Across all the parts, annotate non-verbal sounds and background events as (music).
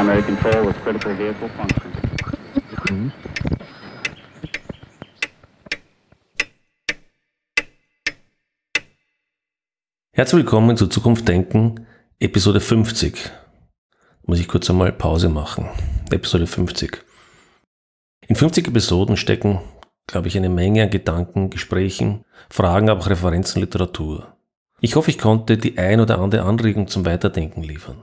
Primary control with critical vehicle function. Herzlich willkommen zu Zukunft Denken, Episode 50. Muss ich kurz einmal Pause machen. Episode 50. In 50 Episoden stecken, glaube ich, eine Menge an Gedanken, Gesprächen, Fragen, aber auch Referenzen, Literatur. Ich hoffe, ich konnte die ein oder andere Anregung zum Weiterdenken liefern.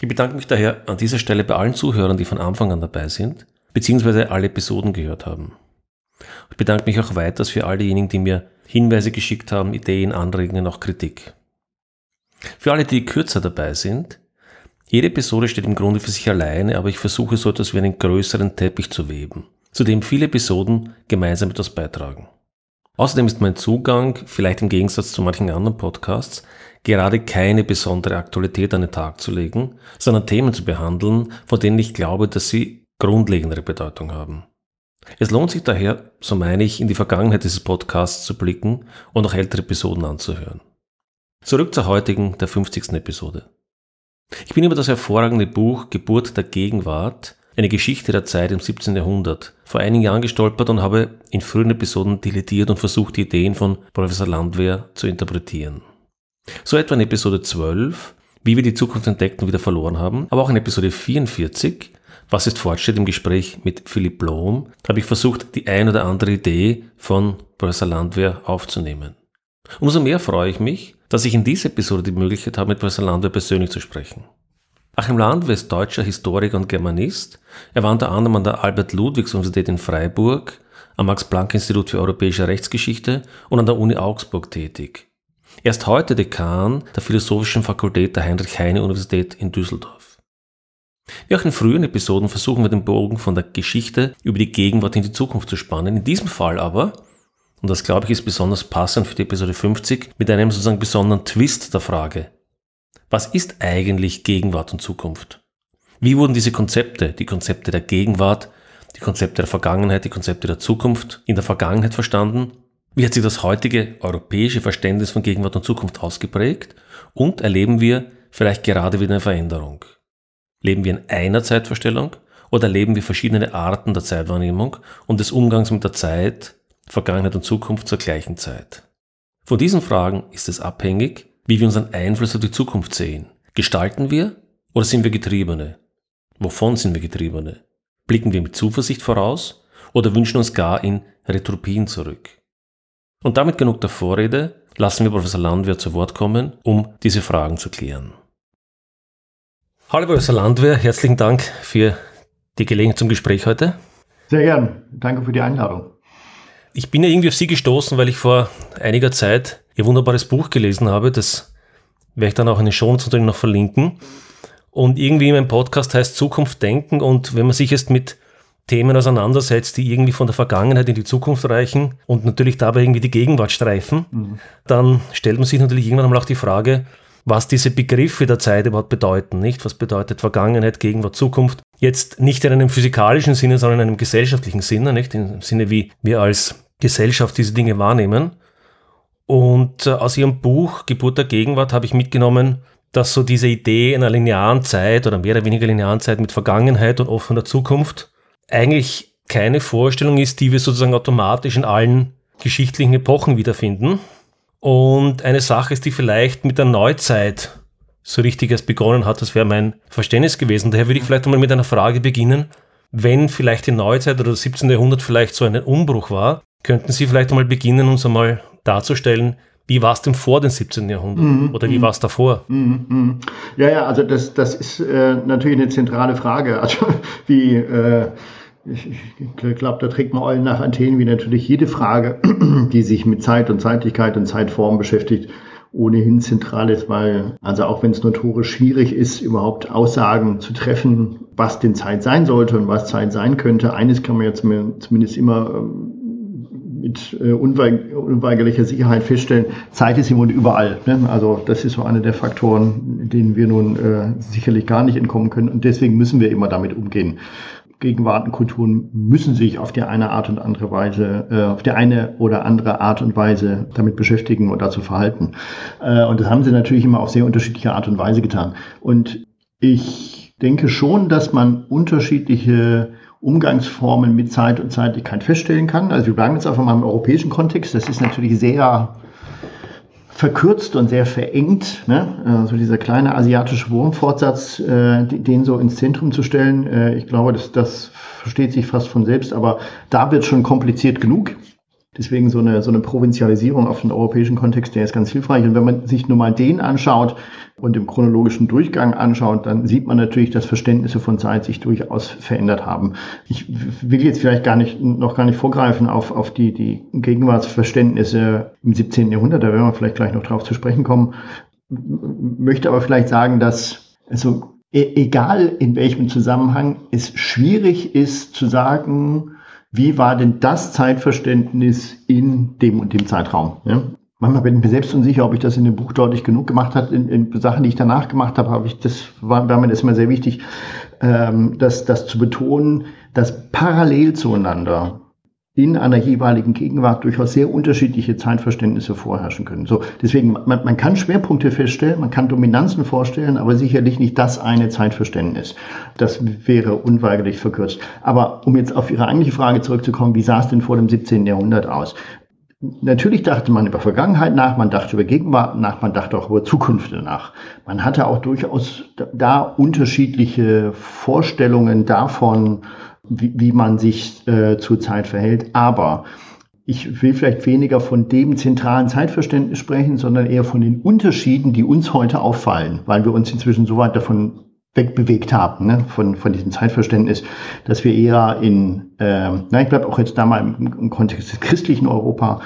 Ich bedanke mich daher an dieser Stelle bei allen Zuhörern, die von Anfang an dabei sind, beziehungsweise alle Episoden gehört haben. Ich bedanke mich auch weiters für all diejenigen, die mir Hinweise geschickt haben, Ideen, Anregungen, auch Kritik. Für alle, die kürzer dabei sind, jede Episode steht im Grunde für sich alleine, aber ich versuche so etwas wie einen größeren Teppich zu weben, zu dem viele Episoden gemeinsam etwas beitragen. Außerdem ist mein Zugang, vielleicht im Gegensatz zu manchen anderen Podcasts, gerade keine besondere Aktualität an den Tag zu legen, sondern Themen zu behandeln, von denen ich glaube, dass sie grundlegendere Bedeutung haben. Es lohnt sich daher, so meine ich, in die Vergangenheit dieses Podcasts zu blicken und auch ältere Episoden anzuhören. Zurück zur heutigen, der 50. Episode. Ich bin über das hervorragende Buch Geburt der Gegenwart, eine Geschichte der Zeit im 17. Jahrhundert, vor einigen Jahren gestolpert und habe in frühen Episoden dilettiert und versucht, die Ideen von Professor Landwehr zu interpretieren. So etwa in Episode 12, wie wir die Zukunft entdeckt und wieder verloren haben, aber auch in Episode 44, was ist Fortschritt im Gespräch mit Philipp Blom, habe ich versucht, die ein oder andere Idee von Professor Landwehr aufzunehmen. Umso mehr freue ich mich, dass ich in dieser Episode die Möglichkeit habe, mit Professor Landwehr persönlich zu sprechen. Achim Landwehr ist deutscher Historiker und Germanist. Er war unter anderem an der Albert-Ludwigs-Universität in Freiburg, am Max-Planck-Institut für Europäische Rechtsgeschichte und an der Uni Augsburg tätig. Er ist heute Dekan der Philosophischen Fakultät der Heinrich-Heine-Universität in Düsseldorf. Wie auch in früheren Episoden versuchen wir den Bogen von der Geschichte über die Gegenwart in die Zukunft zu spannen. In diesem Fall aber und das glaube ich ist besonders passend für die Episode 50, mit einem sozusagen besonderen Twist der Frage. Was ist eigentlich Gegenwart und Zukunft? Wie wurden diese Konzepte, die Konzepte der Gegenwart, die Konzepte der Vergangenheit, die Konzepte der Zukunft in der Vergangenheit verstanden? Wie hat sich das heutige europäische Verständnis von Gegenwart und Zukunft ausgeprägt? Und erleben wir vielleicht gerade wieder eine Veränderung? Leben wir in einer Zeitvorstellung oder erleben wir verschiedene Arten der Zeitwahrnehmung und des Umgangs mit der Zeit Vergangenheit und Zukunft zur gleichen Zeit? Von diesen Fragen ist es abhängig, wie wir unseren Einfluss auf die Zukunft sehen. Gestalten wir oder sind wir Getriebene? Wovon sind wir Getriebene? Blicken wir mit Zuversicht voraus oder wünschen uns gar in Retropien zurück? Und damit genug der Vorrede, lassen wir Professor Landwehr zu Wort kommen, um diese Fragen zu klären. Hallo Professor Landwehr, herzlichen Dank für die Gelegenheit zum Gespräch heute. Sehr gern, danke für die Einladung. Ich bin ja irgendwie auf Sie gestoßen, weil ich vor einiger Zeit Ihr wunderbares Buch gelesen habe. Das werde ich dann auch in den Shownotes natürlich noch verlinken. Und irgendwie mein Podcast heißt Zukunft denken. Und wenn man sich jetzt mit Themen auseinandersetzt, die irgendwie von der Vergangenheit in die Zukunft reichen und natürlich dabei irgendwie die Gegenwart streifen, mhm. dann stellt man sich natürlich irgendwann mal auch die Frage, was diese Begriffe der Zeit überhaupt bedeuten, nicht? Was bedeutet Vergangenheit, Gegenwart, Zukunft? Jetzt nicht in einem physikalischen Sinne, sondern in einem gesellschaftlichen Sinne, nicht? Im Sinne, wie wir als Gesellschaft diese Dinge wahrnehmen. Und äh, aus ihrem Buch Geburt der Gegenwart habe ich mitgenommen, dass so diese Idee einer linearen Zeit oder mehr oder weniger linearen Zeit mit Vergangenheit und offener Zukunft eigentlich keine Vorstellung ist, die wir sozusagen automatisch in allen geschichtlichen Epochen wiederfinden. Und eine Sache ist, die vielleicht mit der Neuzeit so richtig erst begonnen hat, das wäre mein Verständnis gewesen. Daher würde ich vielleicht einmal mit einer Frage beginnen. Wenn vielleicht die Neuzeit oder das 17. Jahrhundert vielleicht so ein Umbruch war, Könnten Sie vielleicht einmal beginnen, uns einmal darzustellen, wie war es denn vor dem 17. Jahrhundert mm, oder wie mm, war es davor? Mm, ja, ja, also das, das ist äh, natürlich eine zentrale Frage. (laughs) Also wie, äh, ich, ich glaube, da trägt man Eulen nach Athen wie natürlich jede Frage, (clears throat) die sich mit Zeit und Zeitlichkeit und Zeitform beschäftigt, ohnehin zentral ist, weil, also auch wenn es notorisch schwierig ist, überhaupt Aussagen zu treffen, was denn Zeit sein sollte und was Zeit sein könnte, eines kann man ja zumindest immer ähm, mit äh, unweigerlicher Sicherheit feststellen, Zeit ist im Grunde überall. Ne? Also das ist so einer der Faktoren, denen wir nun äh, sicherlich gar nicht entkommen können. Und deswegen müssen wir immer damit umgehen. Gegenwartenkulturen müssen sich auf die eine Art und andere Weise, äh, auf die eine oder andere Art und Weise damit beschäftigen und dazu verhalten. Äh, und das haben sie natürlich immer auf sehr unterschiedliche Art und Weise getan. Und ich denke schon, dass man unterschiedliche Umgangsformen mit Zeit und Zeitlichkeit feststellen kann. Also wir bleiben jetzt einfach mal im europäischen Kontext. Das ist natürlich sehr verkürzt und sehr verengt. Ne? Also dieser kleine asiatische Wurmfortsatz, äh, den so ins Zentrum zu stellen, äh, ich glaube, das, das versteht sich fast von selbst, aber da wird schon kompliziert genug. Deswegen so eine, so eine Provinzialisierung auf den europäischen Kontext, der ist ganz hilfreich. Und wenn man sich nur mal den anschaut und im chronologischen Durchgang anschaut, dann sieht man natürlich, dass Verständnisse von Zeit sich durchaus verändert haben. Ich will jetzt vielleicht gar nicht, noch gar nicht vorgreifen auf, auf die, die Gegenwartsverständnisse im 17. Jahrhundert, da werden wir vielleicht gleich noch drauf zu sprechen kommen, möchte aber vielleicht sagen, dass, also, e-, egal in welchem Zusammenhang, es schwierig ist zu sagen, wie war denn das Zeitverständnis in dem und dem Zeitraum? Ja? Manchmal bin ich mir selbst unsicher, ob ich das in dem Buch deutlich genug gemacht habe. In, in Sachen, die ich danach gemacht habe, habe ich das war, war mir das immer sehr wichtig, ähm, das, das zu betonen, dass parallel zueinander in einer jeweiligen Gegenwart durchaus sehr unterschiedliche Zeitverständnisse vorherrschen können. So, deswegen, man, man kann Schwerpunkte feststellen, man kann Dominanzen vorstellen, aber sicherlich nicht das eine Zeitverständnis. Das wäre unweigerlich verkürzt. Aber um jetzt auf Ihre eigentliche Frage zurückzukommen, wie sah es denn vor dem 17. Jahrhundert aus? Natürlich dachte man über Vergangenheit nach, man dachte über Gegenwart nach, man dachte auch über Zukunft nach. Man hatte auch durchaus da unterschiedliche Vorstellungen davon, wie, wie man sich äh, zur Zeit verhält. Aber ich will vielleicht weniger von dem zentralen Zeitverständnis sprechen, sondern eher von den Unterschieden, die uns heute auffallen, weil wir uns inzwischen so weit davon wegbewegt haben, ne, von, von diesem Zeitverständnis, dass wir eher in, äh, na, ich bleibe auch jetzt da mal im, im, Kontext des christlichen Europa,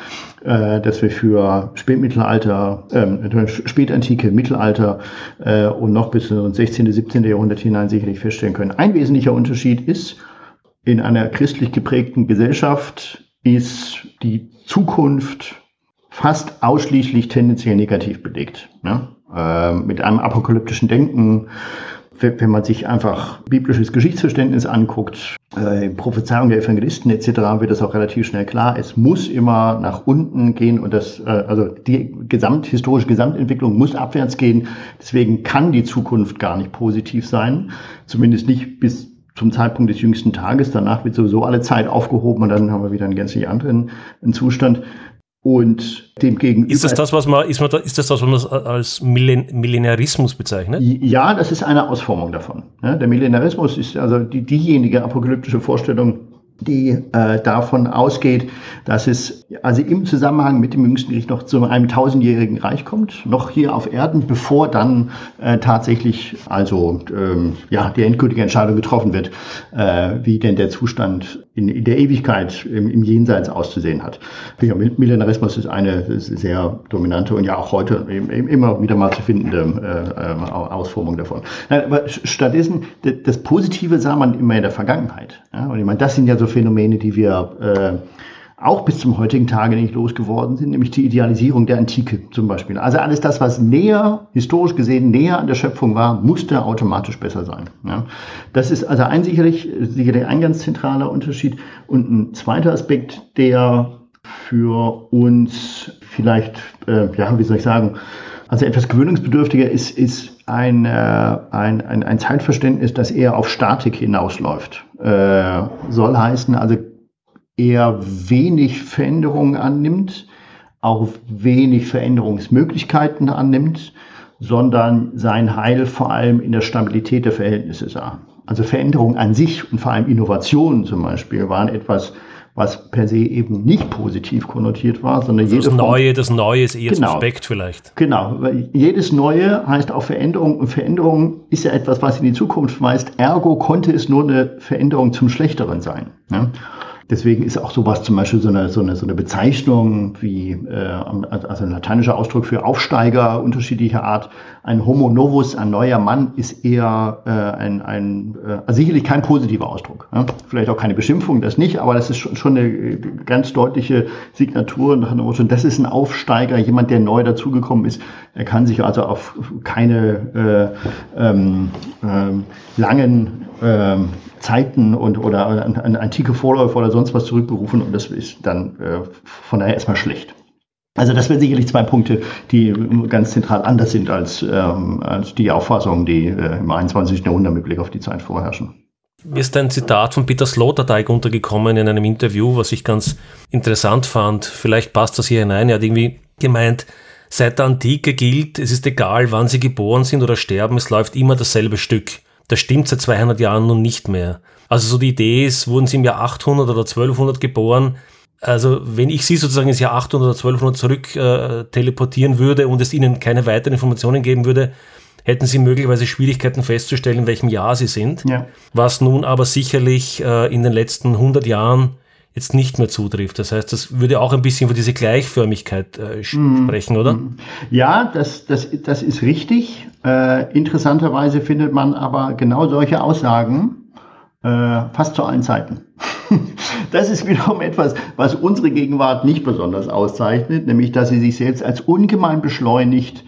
äh, dass wir für Spätmittelalter, äh, Spätantike, Mittelalter äh, und noch bis ins 16., 17. Jahrhundert hinein sicherlich feststellen können. Ein wesentlicher Unterschied ist, in einer christlich geprägten Gesellschaft ist die Zukunft fast ausschließlich tendenziell negativ belegt. Ne? Äh, mit einem apokalyptischen Denken, wenn man sich einfach biblisches Geschichtsverständnis anguckt, äh, Prophezeiung der Evangelisten etc., wird das auch relativ schnell klar. Es muss immer nach unten gehen und das, äh, also die gesamt, historische Gesamtentwicklung muss abwärts gehen. Deswegen kann die Zukunft gar nicht positiv sein, zumindest nicht bis zum Zeitpunkt des jüngsten Tages. Danach wird sowieso alle Zeit aufgehoben und dann haben wir wieder einen gänzlich anderen Zustand. Und dem gegenüber. Ist das das, was man, ist, man, ist das, das, was man als Millen, Millenarismus bezeichnet? Ja, das ist eine Ausformung davon. Der Millenarismus ist also die, diejenige apokalyptische Vorstellung, die äh, davon ausgeht, dass es also im Zusammenhang mit dem jüngsten Gericht noch zu einem tausendjährigen Reich kommt, noch hier auf Erden, bevor dann äh, tatsächlich also ähm, ja die endgültige Entscheidung getroffen wird, äh, wie denn der Zustand in, in der Ewigkeit im, im Jenseits auszusehen hat. Ja, Millenarismus ist eine sehr dominante und ja auch heute immer wieder mal zu findende äh, äh, Ausformung davon. Aber stattdessen das Positive sah man immer in der Vergangenheit. Ja? Und ich meine, das sind ja so Phänomene, die wir äh, auch bis zum heutigen Tage nicht losgeworden sind, nämlich die Idealisierung der Antike zum Beispiel. Also alles das, was näher, historisch gesehen, näher an der Schöpfung war, musste automatisch besser sein. Ja. Das ist also ein sicherlich, sicherlich ein ganz zentraler Unterschied. Und ein zweiter Aspekt, der für uns vielleicht, äh, ja, wie soll ich sagen, also etwas gewöhnungsbedürftiger ist, ist ein, äh, ein, ein, ein Zeitverständnis, das eher auf Statik hinausläuft. Äh, soll heißen, also eher wenig Veränderungen annimmt, auch wenig Veränderungsmöglichkeiten annimmt, sondern sein Heil vor allem in der Stabilität der Verhältnisse sah. Also Veränderungen an sich und vor allem Innovationen zum Beispiel waren etwas, was per se eben nicht positiv konnotiert war, sondern also das Neue, das Neue ist eher genau, suspekt vielleicht. Genau, weil jedes Neue heißt auch Veränderung und Veränderung ist ja etwas, was in die Zukunft weist. Ergo konnte es nur eine Veränderung zum Schlechteren sein. Ne? Deswegen ist auch sowas zum Beispiel so eine, so eine, so eine Bezeichnung wie, äh, also ein lateinischer Ausdruck für Aufsteiger unterschiedlicher Art. Ein Homo novus, ein neuer Mann, ist eher äh, ein, ein äh, also sicherlich kein positiver Ausdruck. Ja? Vielleicht auch keine Beschimpfung, das nicht, aber das ist schon, schon eine ganz deutliche Signatur nach dem Motto, das ist ein Aufsteiger, jemand, der neu dazugekommen ist. Er kann sich also auf keine äh, ähm, ähm, langen ähm, Zeiten und oder an, an antike Vorläufer oder sonst was zurückberufen und das ist dann äh, von daher erstmal schlecht. Also das wären sicherlich zwei Punkte, die ganz zentral anders sind als, ähm, als die Auffassungen, die äh, im 21. Jahrhundert mit Blick auf die Zeit vorherrschen. Mir ist ein Zitat von Peter Sloterdijk untergekommen in einem Interview, was ich ganz interessant fand. Vielleicht passt das hier hinein. Er hat irgendwie gemeint, seit der Antike gilt, es ist egal, wann sie geboren sind oder sterben, es läuft immer dasselbe Stück. Das stimmt seit 200 Jahren nun nicht mehr. Also so die Idee ist, wurden sie im Jahr 800 oder 1200 geboren, also wenn ich Sie sozusagen ins Jahr 800 oder 1200 zurück äh, teleportieren würde und es Ihnen keine weiteren Informationen geben würde, hätten Sie möglicherweise Schwierigkeiten festzustellen, in welchem Jahr Sie sind. Ja. Was nun aber sicherlich äh, in den letzten 100 Jahren jetzt nicht mehr zutrifft. Das heißt, das würde auch ein bisschen für diese Gleichförmigkeit äh, mm. sprechen, oder? Mm. Ja, das, das, das ist richtig. Äh, interessanterweise findet man aber genau solche Aussagen äh, fast zu allen Zeiten. (laughs) Das ist wiederum etwas, was unsere Gegenwart nicht besonders auszeichnet, nämlich dass sie sich selbst als ungemein beschleunigt,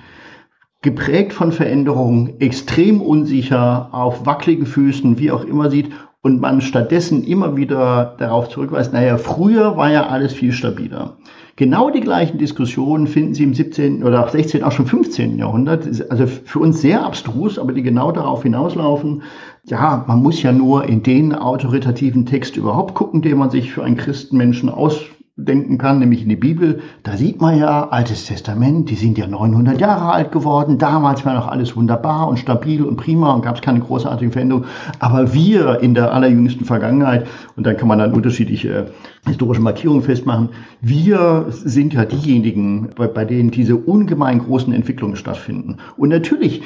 geprägt von Veränderungen, extrem unsicher, auf wackeligen Füßen, wie auch immer sieht und man stattdessen immer wieder darauf zurückweist, naja, früher war ja alles viel stabiler. Genau die gleichen Diskussionen finden Sie im 17. oder 16., auch schon 15. Jahrhundert. Also für uns sehr abstrus, aber die genau darauf hinauslaufen. Ja, man muss ja nur in den autoritativen Text überhaupt gucken, den man sich für einen Christenmenschen aus denken kann, nämlich in die Bibel, da sieht man ja, Altes Testament, die sind ja 900 Jahre alt geworden, damals war noch alles wunderbar und stabil und prima und gab es keine großartigen Veränderungen, aber wir in der allerjüngsten Vergangenheit, und dann kann man dann unterschiedliche äh, historische Markierungen festmachen, wir sind ja diejenigen, bei, bei denen diese ungemein großen Entwicklungen stattfinden. Und natürlich,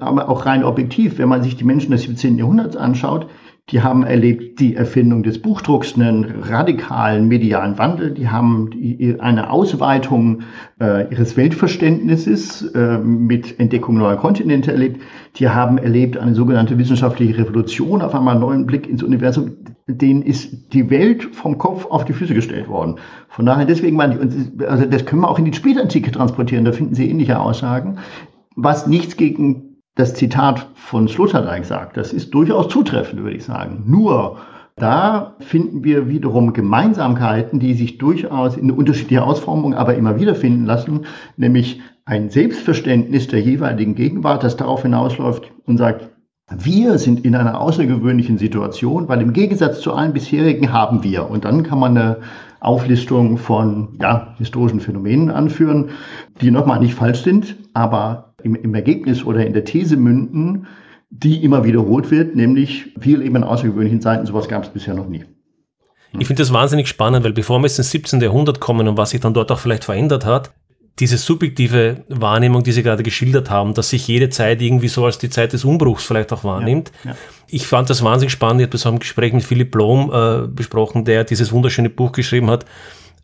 aber auch rein objektiv, wenn man sich die Menschen des 17. Jahrhunderts anschaut, die haben erlebt die Erfindung des Buchdrucks, einen radikalen medialen Wandel. Die haben eine Ausweitung äh, ihres Weltverständnisses äh, mit Entdeckung neuer Kontinente erlebt. Die haben erlebt eine sogenannte wissenschaftliche Revolution, auf einmal einen neuen Blick ins Universum. Denen ist die Welt vom Kopf auf die Füße gestellt worden. Von daher, deswegen meine ich, also das können wir auch in die Spätantike transportieren. Da finden Sie ähnliche Aussagen. Was nichts gegen das Zitat von Sloterdijk sagt. Das ist durchaus zutreffend, würde ich sagen. Nur da finden wir wiederum Gemeinsamkeiten, die sich durchaus in unterschiedlicher Ausformung aber immer wieder finden lassen, nämlich ein Selbstverständnis der jeweiligen Gegenwart, das darauf hinausläuft und sagt, wir sind in einer außergewöhnlichen Situation, weil im Gegensatz zu allen bisherigen haben wir. Und dann kann man eine Auflistung von ja, historischen Phänomenen anführen, die nochmal nicht falsch sind, aber im, im Ergebnis oder in der These münden, die immer wiederholt wird, nämlich wir leben in außergewöhnlichen Zeiten, sowas gab es bisher noch nie. Ich finde das wahnsinnig spannend, weil bevor wir jetzt ins 17. Jahrhundert kommen und was sich dann dort auch vielleicht verändert hat, diese subjektive Wahrnehmung, die Sie gerade geschildert haben, dass sich jede Zeit irgendwie so als die Zeit des Umbruchs vielleicht auch wahrnimmt. Ja, ja. Ich fand das wahnsinnig spannend. Ich habe das auch im Gespräch mit Philipp Blom äh, besprochen, der dieses wunderschöne Buch geschrieben hat,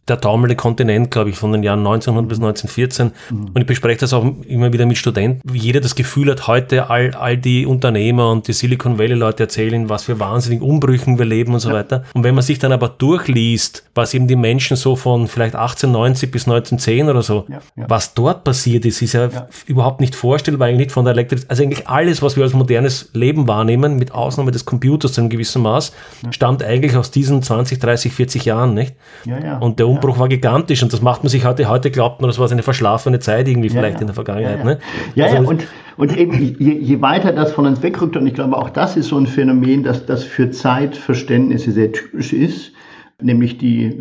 der taumelnde Kontinent, glaube ich, von den Jahren 1900 bis 1914. Mhm. Und ich bespreche das auch immer wieder mit Studenten, wie jeder das Gefühl hat, heute all, all die Unternehmer und die Silicon Valley Leute erzählen, was für wahnsinnigen Umbrüchen wir leben und so ja. weiter. Und wenn man sich dann aber durchliest, was eben die Menschen so von vielleicht 1890 bis 1910 oder so, ja, ja. was dort passiert ist, ist ja, überhaupt nicht vorstellbar, eigentlich nicht von der Elektrizität. Also eigentlich alles, was wir als modernes Leben wahrnehmen, mit Ausnahme des Computers zu einem gewissen Maß, stammt eigentlich aus diesen 20, 30, 40 Jahren, nicht? Und der Umbruch ja. war gigantisch und das macht man sich heute, heute glaubt man, das war eine verschlafene Zeit irgendwie vielleicht ja. in der Vergangenheit. Ja, ne? ja, also, und, und eben je, je, weiter das von uns wegrückt, und ich glaube auch das ist so ein Phänomen, dass das für Zeitverständnisse sehr typisch ist, nämlich die,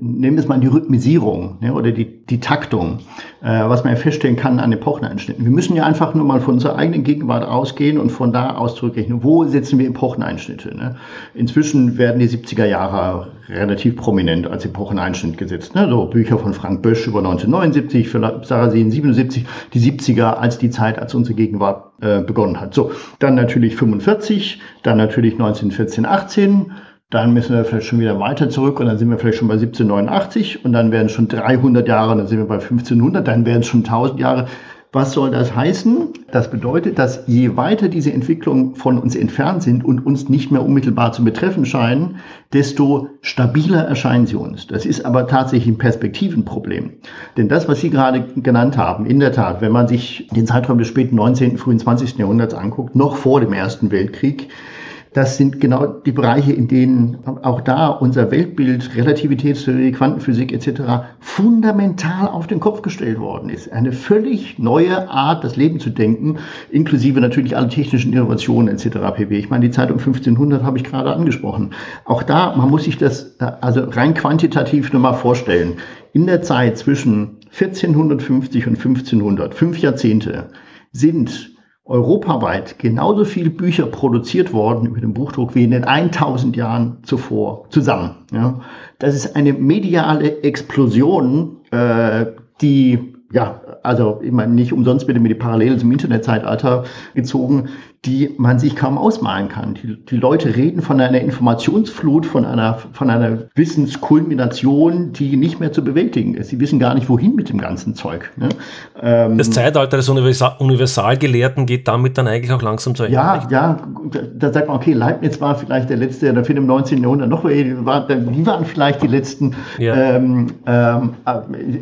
nehmen wir es mal die Rhythmisierung ja, oder die, die Taktung, äh, was man ja feststellen kann an Epocheneinschnitten. Wir müssen ja einfach nur mal von unserer eigenen Gegenwart ausgehen und von da aus zurückrechnen, wo setzen wir Epocheneinschnitte. Ne? Inzwischen werden die 70er Jahre relativ prominent als Epocheneinschnitt gesetzt. Ne? So Bücher von Frank Bösch über 1979, für Sarasin 77, die 70er als die Zeit, als unsere Gegenwart äh, begonnen hat. So, dann natürlich 45, dann natürlich 1914, 18, dann müssen wir vielleicht schon wieder weiter zurück und dann sind wir vielleicht schon bei 1789 und dann werden es schon 300 Jahre, dann sind wir bei 1500, dann werden es schon 1000 Jahre. Was soll das heißen? Das bedeutet, dass je weiter diese Entwicklungen von uns entfernt sind und uns nicht mehr unmittelbar zu betreffen scheinen, desto stabiler erscheinen sie uns. Das ist aber tatsächlich ein Perspektivenproblem. Denn das, was Sie gerade genannt haben, in der Tat, wenn man sich den Zeitraum des späten 19., frühen 20. Jahrhunderts anguckt, noch vor dem Ersten Weltkrieg, das sind genau die Bereiche, in denen auch da unser Weltbild, Relativitätstheorie, Quantenphysik etc. fundamental auf den Kopf gestellt worden ist. Eine völlig neue Art, das Leben zu denken, inklusive natürlich alle technischen Innovationen etc. pp. Ich meine, die Zeit um 1500 habe ich gerade angesprochen. Auch da, man muss sich das also rein quantitativ nur mal vorstellen. In der Zeit zwischen 1450 und 1500, fünf Jahrzehnte, sind europaweit genauso viele Bücher produziert worden über den Buchdruck wie in den 1000 Jahren zuvor zusammen. Ja. Das ist eine mediale Explosion, äh, die ja, also ich meine, nicht umsonst bitte mir die Parallele zum Internetzeitalter gezogen, die man sich kaum ausmalen kann. Die, die Leute reden von einer Informationsflut, von einer, von einer Wissenskulmination, die nicht mehr zu bewältigen ist. Sie wissen gar nicht, wohin mit dem ganzen Zeug. Ne? Ähm, das Zeitalter des Universal Universalgelehrten geht damit dann eigentlich auch langsam zu Ende. Ja, nicht? ja, da sagt man, okay, Leibniz war vielleicht der letzte, der Film im 19. Jahrhundert noch, die waren vielleicht die letzten. Ja. Ähm, ähm,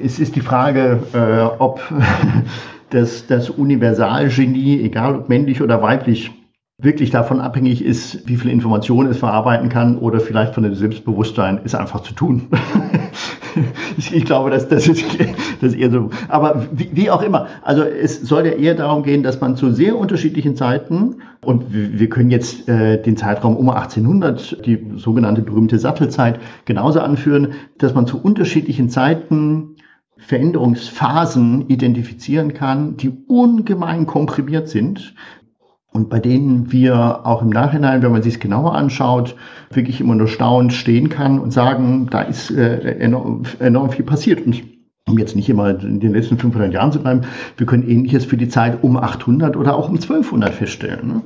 es ist die Frage, äh, ob (laughs) dass das Universalgenie, egal ob männlich oder weiblich, wirklich davon abhängig ist, wie viel Informationen es verarbeiten kann oder vielleicht von dem Selbstbewusstsein, ist einfach zu tun. (laughs) ich glaube, dass das ist, (laughs) das eher so. Aber wie, wie, auch immer, also es soll ja eher darum gehen, dass man zu sehr unterschiedlichen Zeiten und wir können jetzt äh, den Zeitraum um 1800, die sogenannte berühmte Sattelzeit, genauso anführen, dass man zu unterschiedlichen Zeiten Veränderungsphasen identifizieren kann, die ungemein komprimiert sind und bei denen wir auch im Nachhinein, wenn man sich es genauer anschaut, wirklich immer nur staunend stehen kann und sagen, da ist äh, enorm, enorm viel passiert. Und um jetzt nicht immer in den letzten 500 Jahren zu bleiben, wir können Ähnliches für die Zeit um 800 oder auch um 1200 feststellen. Ne?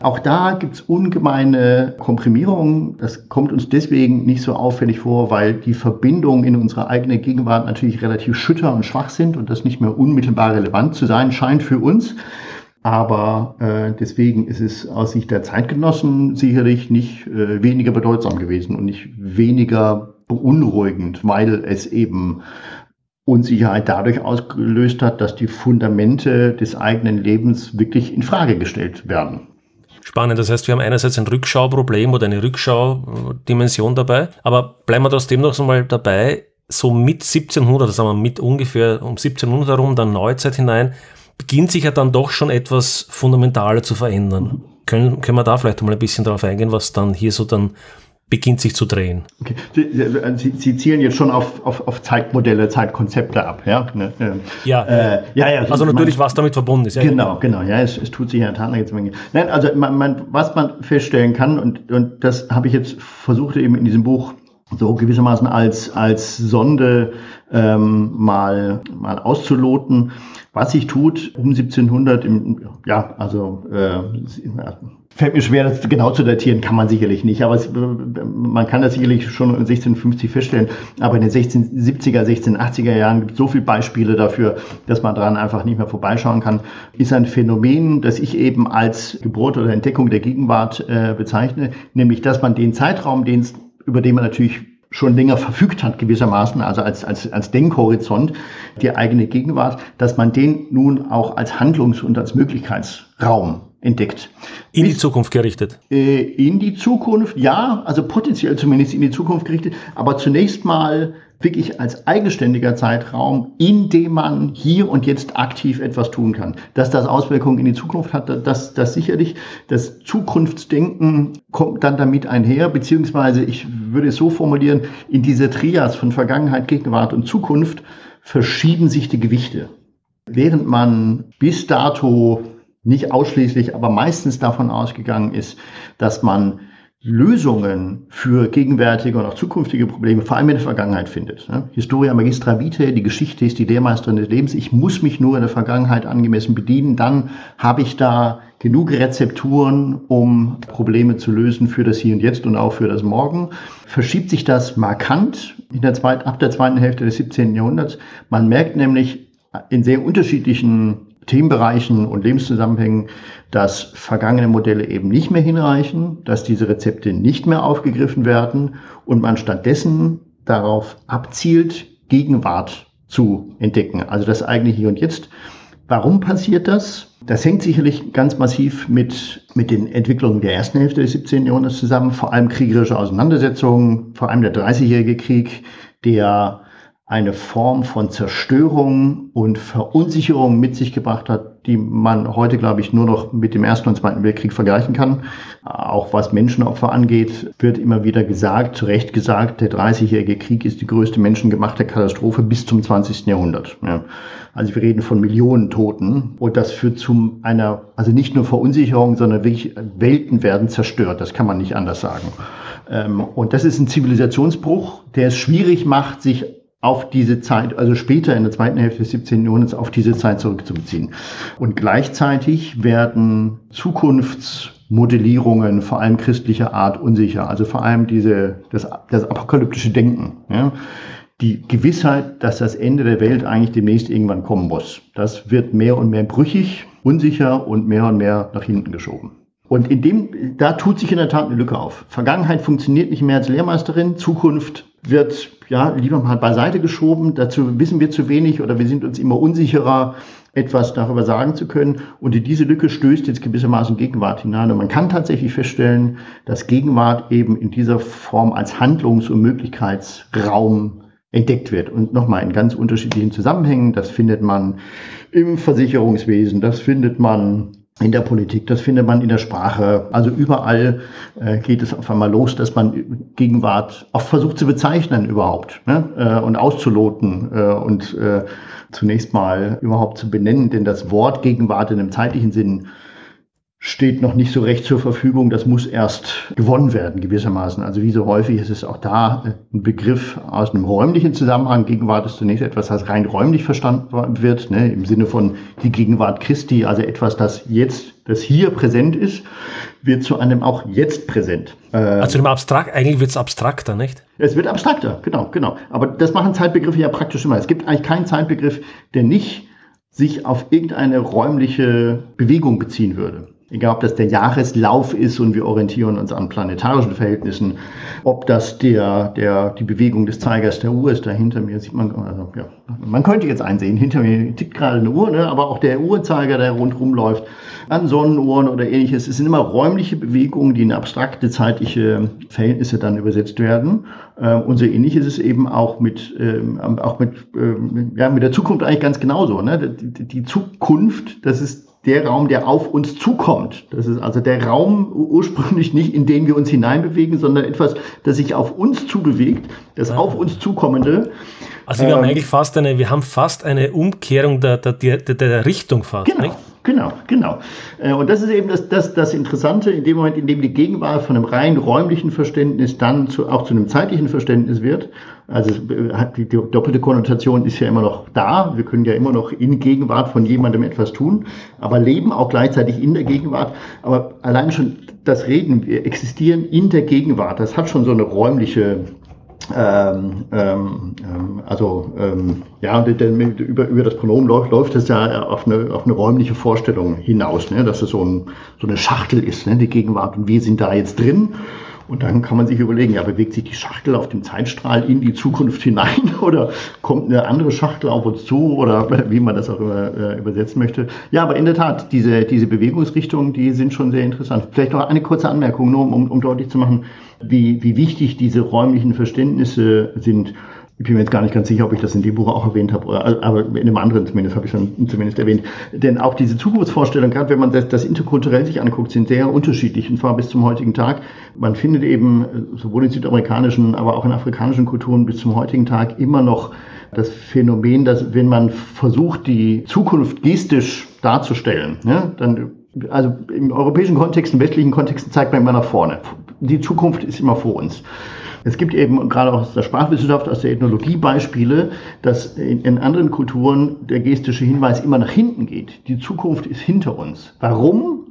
Auch da gibt es ungemeine Komprimierungen. Das kommt uns deswegen nicht so auffällig vor, weil die Verbindungen in unsere eigene Gegenwart natürlich relativ schütter und schwach sind und das nicht mehr unmittelbar relevant zu sein scheint für uns. Aber äh, deswegen ist es aus Sicht der Zeitgenossen sicherlich nicht äh, weniger bedeutsam gewesen und nicht weniger beunruhigend, weil es eben Unsicherheit dadurch ausgelöst hat, dass die Fundamente des eigenen Lebens wirklich in Frage gestellt werden. Spannend, das heißt, wir haben einerseits ein Rückschauproblem oder eine Rückschaudimension dabei, aber bleiben wir trotzdem noch einmal dabei, so mit 1700, sagen wir mit ungefähr um 1700 herum, dann Neuzeit hinein, beginnt sich ja dann doch schon etwas fundamentaler zu verändern. Können, können wir da vielleicht mal ein bisschen darauf eingehen, was dann hier so dann beginnt sich zu drehen. Okay. Sie, Sie, zielen jetzt schon auf, auf, auf Zeitmodelle, Zeitkonzepte ab, ja? Ne, ja, äh, ja, ja. Also natürlich, man, was damit verbunden ist. Ja, genau, genau, ja, es, es tut sich in der Tat eine ganze Menge. Nein, also man, man, was man feststellen kann, und, und das habe ich jetzt versucht eben in diesem Buch so gewissermaßen als, als Sonde ähm, mal, mal auszuloten, was sich tut um 1700, im, ja, also äh, fällt mir schwer, das genau zu datieren, kann man sicherlich nicht, aber es, man kann das sicherlich schon 1650 feststellen, aber in den 1670er, 1680er Jahren gibt es so viele Beispiele dafür, dass man daran einfach nicht mehr vorbeischauen kann, ist ein Phänomen, das ich eben als Geburt oder Entdeckung der Gegenwart äh, bezeichne, nämlich dass man den Zeitraum, den über den man natürlich schon länger verfügt hat gewissermaßen, also als, als, als Denkhorizont, die eigene Gegenwart, dass man den nun auch als Handlungs- und als Möglichkeitsraum entdeckt. In die Zukunft gerichtet? Äh, in die Zukunft, ja, also potenziell zumindest in die Zukunft gerichtet, aber zunächst mal wirklich als eigenständiger Zeitraum, in dem man hier und jetzt aktiv etwas tun kann. Dass das Auswirkungen in die Zukunft hat, das, das sicherlich. Das Zukunftsdenken kommt dann damit einher, beziehungsweise ich würde es so formulieren, in dieser Trias von Vergangenheit, Gegenwart und Zukunft verschieben sich die Gewichte. Während man bis dato nicht ausschließlich, aber meistens davon ausgegangen ist, dass man Lösungen für gegenwärtige und auch zukünftige Probleme, vor allem in der Vergangenheit findet. Historia magistra vitae, die Geschichte ist die Lehrmeisterin des Lebens. Ich muss mich nur in der Vergangenheit angemessen bedienen. Dann habe ich da genug Rezepturen, um Probleme zu lösen für das Hier und Jetzt und auch für das Morgen. Verschiebt sich das markant in der zweiten, ab der zweiten Hälfte des 17. Jahrhunderts. Man merkt nämlich in sehr unterschiedlichen Themenbereichen und Lebenszusammenhängen, dass vergangene Modelle eben nicht mehr hinreichen, dass diese Rezepte nicht mehr aufgegriffen werden und man stattdessen darauf abzielt, Gegenwart zu entdecken. Also das eigene Hier und Jetzt Warum passiert das? Das hängt sicherlich ganz massiv mit, mit den Entwicklungen der ersten Hälfte des 17. Jahrhunderts zusammen, vor allem kriegerische Auseinandersetzungen, vor allem der Dreißigjährige Krieg, der eine Form von Zerstörung und Verunsicherung mit sich gebracht hat, die man heute, glaube ich, nur noch mit dem Ersten und Zweiten Weltkrieg vergleichen kann. Auch was Menschenopfer angeht, wird immer wieder gesagt, zu Recht gesagt, der Dreißigjährige Krieg ist die größte menschengemachte Katastrophe bis zum 20. Jahrhundert. Ja. Also wir reden von Millionen Toten und das führt zu einer, also nicht nur Verunsicherung, sondern wirklich Welten werden zerstört. Das kann man nicht anders sagen. Ähm, und das ist ein Zivilisationsbruch, der es schwierig macht, sich auf diese Zeit, also später in der zweiten Hälfte des 17. Jahrhunderts, auf diese Zeit zurückzubeziehen. Und gleichzeitig werden Zukunftsmodellierungen, vor allem christlicher Art, unsicher. Also vor allem diese, das, das apokalyptische Denken. Ja? Die Gewissheit, dass das Ende der Welt eigentlich demnächst irgendwann kommen muss. Das wird mehr und mehr brüchig, unsicher und mehr und mehr nach hinten geschoben. Und in dem, da tut sich in der Tat eine Lücke auf. Vergangenheit funktioniert nicht mehr als Lehrmeisterin, Zukunft wird ja lieber mal beiseite geschoben. Dazu wissen wir zu wenig oder wir sind uns immer unsicherer, etwas darüber sagen zu können. Und in diese Lücke stößt jetzt gewissermaßen Gegenwart hinein. Und man kann tatsächlich feststellen, dass Gegenwart eben in dieser Form als Handlungs- und Möglichkeitsraum entdeckt wird. Und nochmal in ganz unterschiedlichen Zusammenhängen. Das findet man im Versicherungswesen, das findet man in der Politik, das findet man in der Sprache. Also überall äh, geht es auf einmal los, dass man Gegenwart auch versucht zu bezeichnen überhaupt ne? äh, und auszuloten äh, und äh, zunächst mal überhaupt zu benennen. Denn das Wort Gegenwart in einem zeitlichen Sinn steht noch nicht so recht zur Verfügung. Das muss erst gewonnen werden, gewissermaßen. Also wie so häufig ist es auch da ein Begriff aus einem räumlichen Zusammenhang. Gegenwart ist zunächst etwas, das rein räumlich verstanden wird, ne, im Sinne von die Gegenwart Christi, also etwas, das jetzt, das hier präsent ist, wird zu einem auch jetzt präsent. Also im Abstrakt, eigentlich wird es abstrakter, nicht? Es wird abstrakter, genau, genau. Aber das machen Zeitbegriffe ja praktisch immer. Es gibt eigentlich keinen Zeitbegriff, der nicht sich auf irgendeine räumliche Bewegung beziehen würde egal ob das der Jahreslauf ist und wir orientieren uns an planetarischen Verhältnissen, ob das der, der, die Bewegung des Zeigers der Uhr ist, da hinter mir sieht man, also, ja, man könnte jetzt einsehen, hinter mir tickt gerade eine Uhr, ne, aber auch der Uhrzeiger, der rundherum läuft, an Sonnenuhren oder ähnliches, es sind immer räumliche Bewegungen, die in abstrakte zeitliche Verhältnisse dann übersetzt werden. Ähm, und so ähnlich ist es eben auch mit, ähm, auch mit, ähm, ja, mit der Zukunft eigentlich ganz genauso. Ne? Die Zukunft, das ist der Raum, der auf uns zukommt. Das ist also der Raum ursprünglich nicht, in den wir uns hineinbewegen, sondern etwas, das sich auf uns zubewegt, das ah. auf uns zukommende. Also wir ähm, haben eigentlich fast eine, wir haben fast eine Umkehrung der, der, der, der Richtung fast. Genau, nicht? Genau, genau. Äh, und das ist eben das, das, das Interessante, in dem Moment, in dem die Gegenwart von einem rein räumlichen Verständnis dann zu, auch zu einem zeitlichen Verständnis wird also die doppelte Konnotation ist ja immer noch da. Wir können ja immer noch in Gegenwart von jemandem etwas tun, aber leben auch gleichzeitig in der Gegenwart. Aber allein schon das Reden, wir existieren in der Gegenwart, das hat schon so eine räumliche ähm, ähm, ähm also ähm, ja, über, über das Pronomen läuft, läuft es ja auf eine, auf eine räumliche Vorstellung hinaus, ne? dass es so, ein, so eine Schachtel ist, ne? die Gegenwart und wir sind da jetzt drin und dann kann man sich überlegen, ja, bewegt sich die Schachtel auf dem Zeitstrahl in die Zukunft hinein (laughs) oder kommt eine andere Schachtel auf uns zu oder (laughs) wie man das auch immer äh, übersetzen möchte. Ja, aber in der Tat, diese, diese Bewegungsrichtungen, die sind schon sehr interessant. Vielleicht noch eine kurze Anmerkung, nur um, um deutlich zu machen, wie, wie wichtig diese räumlichen Verständnisse sind. Ich bin mir jetzt gar nicht ganz sicher, ob ich das in dem Buch auch erwähnt habe, aber in einem anderen zumindest habe ich es zumindest erwähnt. Denn auch diese Zukunftsvorstellungen, gerade wenn man das, das interkulturell sich anguckt, sind sehr unterschiedlich und zwar bis zum heutigen Tag. Man findet eben sowohl in südamerikanischen, aber auch in afrikanischen Kulturen bis zum heutigen Tag immer noch das Phänomen, dass wenn man versucht, die Zukunft gestisch darzustellen, ja, dann also im europäischen Kontext, im westlichen Kontext zeigt man immer nach vorne. Die Zukunft ist immer vor uns. Es gibt eben gerade auch aus der Sprachwissenschaft, aus der Ethnologie Beispiele, dass in, in, anderen Kulturen der gestische Hinweis immer nach hinten geht. Die Zukunft ist hinter uns. Warum?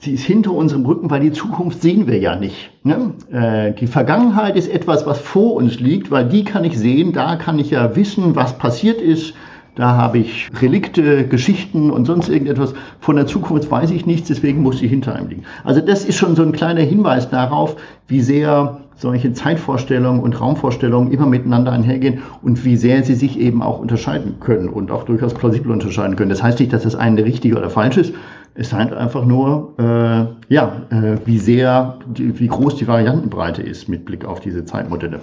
Sie ist hinter unserem Rücken, weil die Zukunft sehen wir ja nicht. Ne? Äh, die Vergangenheit ist etwas, was vor uns liegt, weil die kann ich sehen, da kann ich ja wissen, was passiert ist, da habe ich Relikte, Geschichten und sonst irgendetwas. Von der Zukunft weiß ich nichts, deswegen muss ich hinter einem liegen. Also das ist schon so ein kleiner Hinweis darauf, wie sehr solche Zeitvorstellungen und Raumvorstellungen immer miteinander einhergehen und wie sehr sie sich eben auch unterscheiden können und auch durchaus plausibel unterscheiden können. Das heißt nicht, dass das eine richtig oder falsch ist. Es scheint einfach nur, äh, ja, äh, wie sehr, wie groß die Variantenbreite ist mit Blick auf diese Zeitmodelle.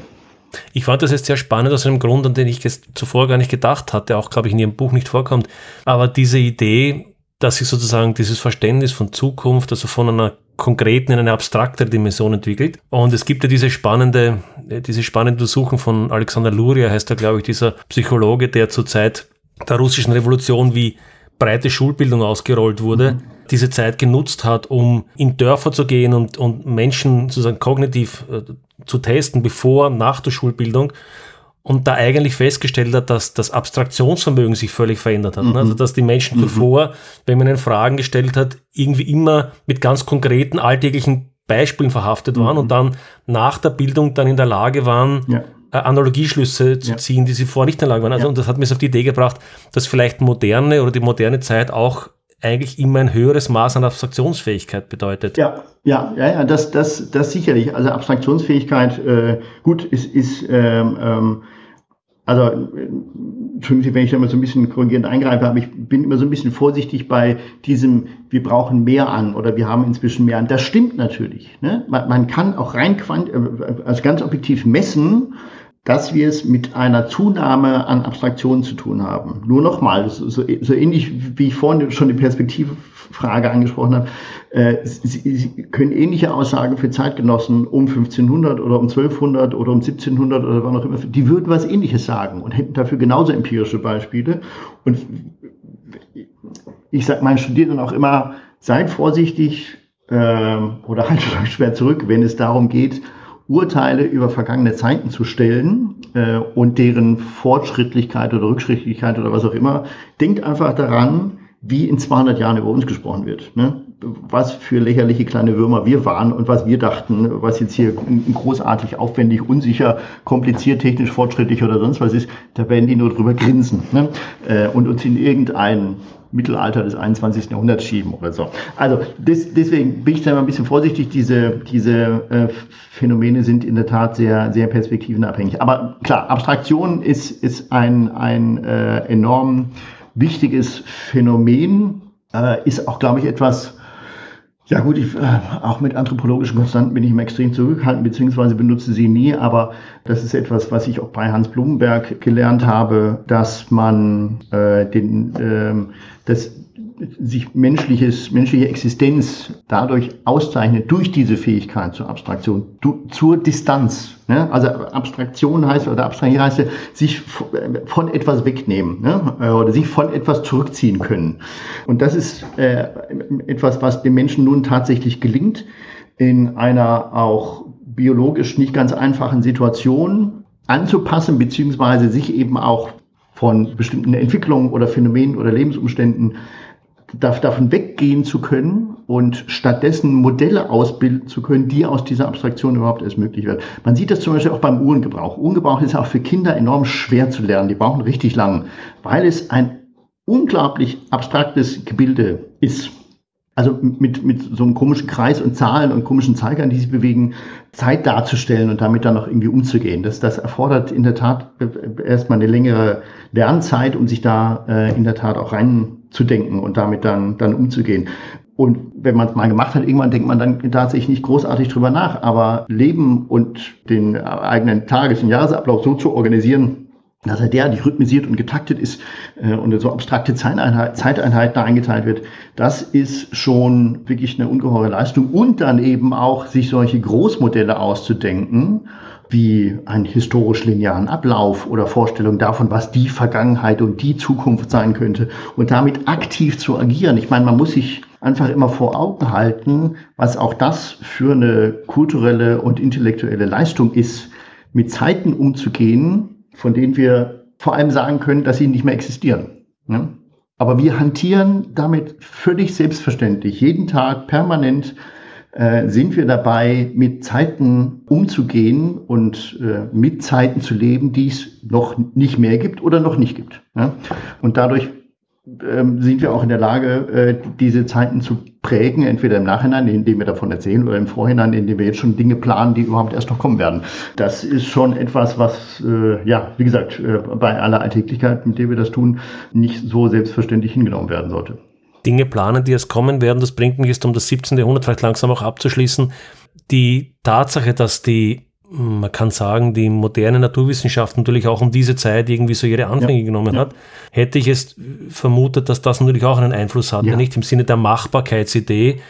Ich fand das jetzt sehr spannend aus einem Grund, an den ich zuvor gar nicht gedacht hatte, auch glaube ich in Ihrem Buch nicht vorkommt. Aber diese Idee, dass sich sozusagen dieses Verständnis von Zukunft, also von einer konkreten in eine abstraktere Dimension entwickelt. Und es gibt ja diese spannende, diese spannende Untersuchung von Alexander Luria, heißt er, glaube ich, dieser Psychologe, der zur Zeit der russischen Revolution wie breite Schulbildung ausgerollt wurde, mhm. Diese Zeit genutzt hat, um in Dörfer zu gehen und, und Menschen sozusagen kognitiv äh, zu testen, bevor, nach der Schulbildung und da eigentlich festgestellt hat, dass das Abstraktionsvermögen sich völlig verändert hat. Mhm. Also dass die Menschen mhm. zuvor, wenn man ihnen Fragen gestellt hat, irgendwie immer mit ganz konkreten alltäglichen Beispielen verhaftet waren mhm. und dann nach der Bildung dann in der Lage waren, ja. Äh, Analogieschlüsse zu ja. ziehen, die sie vorher nicht in der Lage waren. Also, ja. Und das hat mir auf die Idee gebracht, dass vielleicht moderne oder die moderne Zeit auch eigentlich immer ein höheres Maß an Abstraktionsfähigkeit bedeutet. Ja, ja, ja, ja das, das, das sicherlich. Also Abstraktionsfähigkeit, äh, gut, ist, ist ähm, ähm, also, Entschuldigung, wenn ich da mal so ein bisschen korrigierend eingreife, aber ich bin immer so ein bisschen vorsichtig bei diesem, wir brauchen mehr an oder wir haben inzwischen mehr an. Das stimmt natürlich. Ne? Man, man kann auch rein quant äh, also ganz objektiv messen, dass wir es mit einer Zunahme an Abstraktionen zu tun haben. Nur nochmal, so, so, ähnlich wie ich vorhin schon die Perspektivfrage angesprochen habe, äh, Sie, Sie können ähnliche Aussagen für Zeitgenossen um 1500 oder um 1200 oder um 1700 oder wann auch immer, die würden was Ähnliches sagen und hätten dafür genauso empirische Beispiele. Und ich sage meinen Studierenden auch immer, seid vorsichtig äh, oder haltet euch schwer zurück, wenn es darum geht, Urteile über vergangene Zeiten zu stellen äh, und deren Fortschrittlichkeit oder Rückschrittlichkeit oder was auch immer. Denkt einfach daran, wie in 200 Jahren über uns gesprochen wird. Ne? Was für lächerliche kleine Würmer wir waren und was wir dachten, was jetzt hier großartig, aufwendig, unsicher, kompliziert, technisch fortschrittlich oder sonst was ist, da werden die nur drüber grinsen ne? äh, und uns in irgendeinen Mittelalter des 21. Jahrhunderts schieben oder so. Also des, deswegen bin ich da immer ein bisschen vorsichtig. Diese, diese äh, Phänomene sind in der Tat sehr, sehr perspektivenabhängig. Aber klar, Abstraktion ist, ist ein, ein äh, enorm wichtiges Phänomen, äh, ist auch, glaube ich, etwas, ja gut, ich, äh, auch mit anthropologischen Konstanten bin ich immer extrem zurückhaltend, beziehungsweise benutze sie nie, aber das ist etwas, was ich auch bei Hans Blumenberg gelernt habe, dass man äh, den, äh, das sich menschliches, menschliche Existenz dadurch auszeichnet, durch diese Fähigkeit zur Abstraktion, du, zur Distanz. Ne? Also Abstraktion heißt, oder Abstrahieren heißt sich von etwas wegnehmen ne? oder sich von etwas zurückziehen können. Und das ist äh, etwas, was dem Menschen nun tatsächlich gelingt, in einer auch biologisch nicht ganz einfachen Situation anzupassen, beziehungsweise sich eben auch von bestimmten Entwicklungen oder Phänomenen oder Lebensumständen davon weggehen zu können und stattdessen Modelle ausbilden zu können, die aus dieser Abstraktion überhaupt erst möglich werden. Man sieht das zum Beispiel auch beim Uhrengebrauch. Uhrengebrauch ist auch für Kinder enorm schwer zu lernen. Die brauchen richtig lang, weil es ein unglaublich abstraktes Gebilde ist. Also mit, mit so einem komischen Kreis und Zahlen und komischen Zeigern, die sich bewegen, Zeit darzustellen und damit dann noch irgendwie umzugehen. Das, das erfordert in der Tat erstmal eine längere Lernzeit, um sich da äh, in der Tat auch reinzudenken und damit dann, dann umzugehen. Und wenn man es mal gemacht hat, irgendwann denkt man dann tatsächlich nicht großartig drüber nach. Aber Leben und den eigenen Tages- und Jahresablauf so zu organisieren, dass er derartig rhythmisiert und getaktet ist äh, und so abstrakte Zeiteinheit, Zeiteinheiten eingeteilt wird, das ist schon wirklich eine ungeheure Leistung. Und dann eben auch sich solche Großmodelle auszudenken, wie einen historisch linearen Ablauf oder Vorstellung davon, was die Vergangenheit und die Zukunft sein könnte und damit aktiv zu agieren. Ich meine, man muss sich einfach immer vor Augen halten, was auch das für eine kulturelle und intellektuelle Leistung ist, mit Zeiten umzugehen, von denen wir vor allem sagen können, dass sie nicht mehr existieren. Ne? Aber wir hantieren damit völlig selbstverständlich, jeden Tag permanent äh, sind wir dabei, mit Zeiten umzugehen und äh, mit Zeiten zu leben, die es noch nicht mehr gibt oder noch nicht gibt. Ja? Und dadurch ähm, sind wir auch in der Lage, äh, diese Zeiten zu prägen, entweder im Nachhinein, indem wir davon erzählen, oder im Vorhinein, indem wir jetzt schon Dinge planen, die überhaupt erst noch kommen werden. Das ist schon etwas, was, äh, ja, wie gesagt, äh, bei aller Alltäglichkeit, mit der wir das tun, nicht so selbstverständlich hingenommen werden sollte. Dinge planen, die erst kommen werden, das bringt mich jetzt um das 17. Jahrhundert vielleicht langsam auch abzuschließen. Die Tatsache, dass die man kann sagen, die moderne Naturwissenschaft natürlich auch um diese Zeit irgendwie so ihre Anfänge ja, genommen ja. hat, hätte ich es vermutet, dass das natürlich auch einen Einfluss hat, ja. nicht im Sinne der Machbarkeitsidee,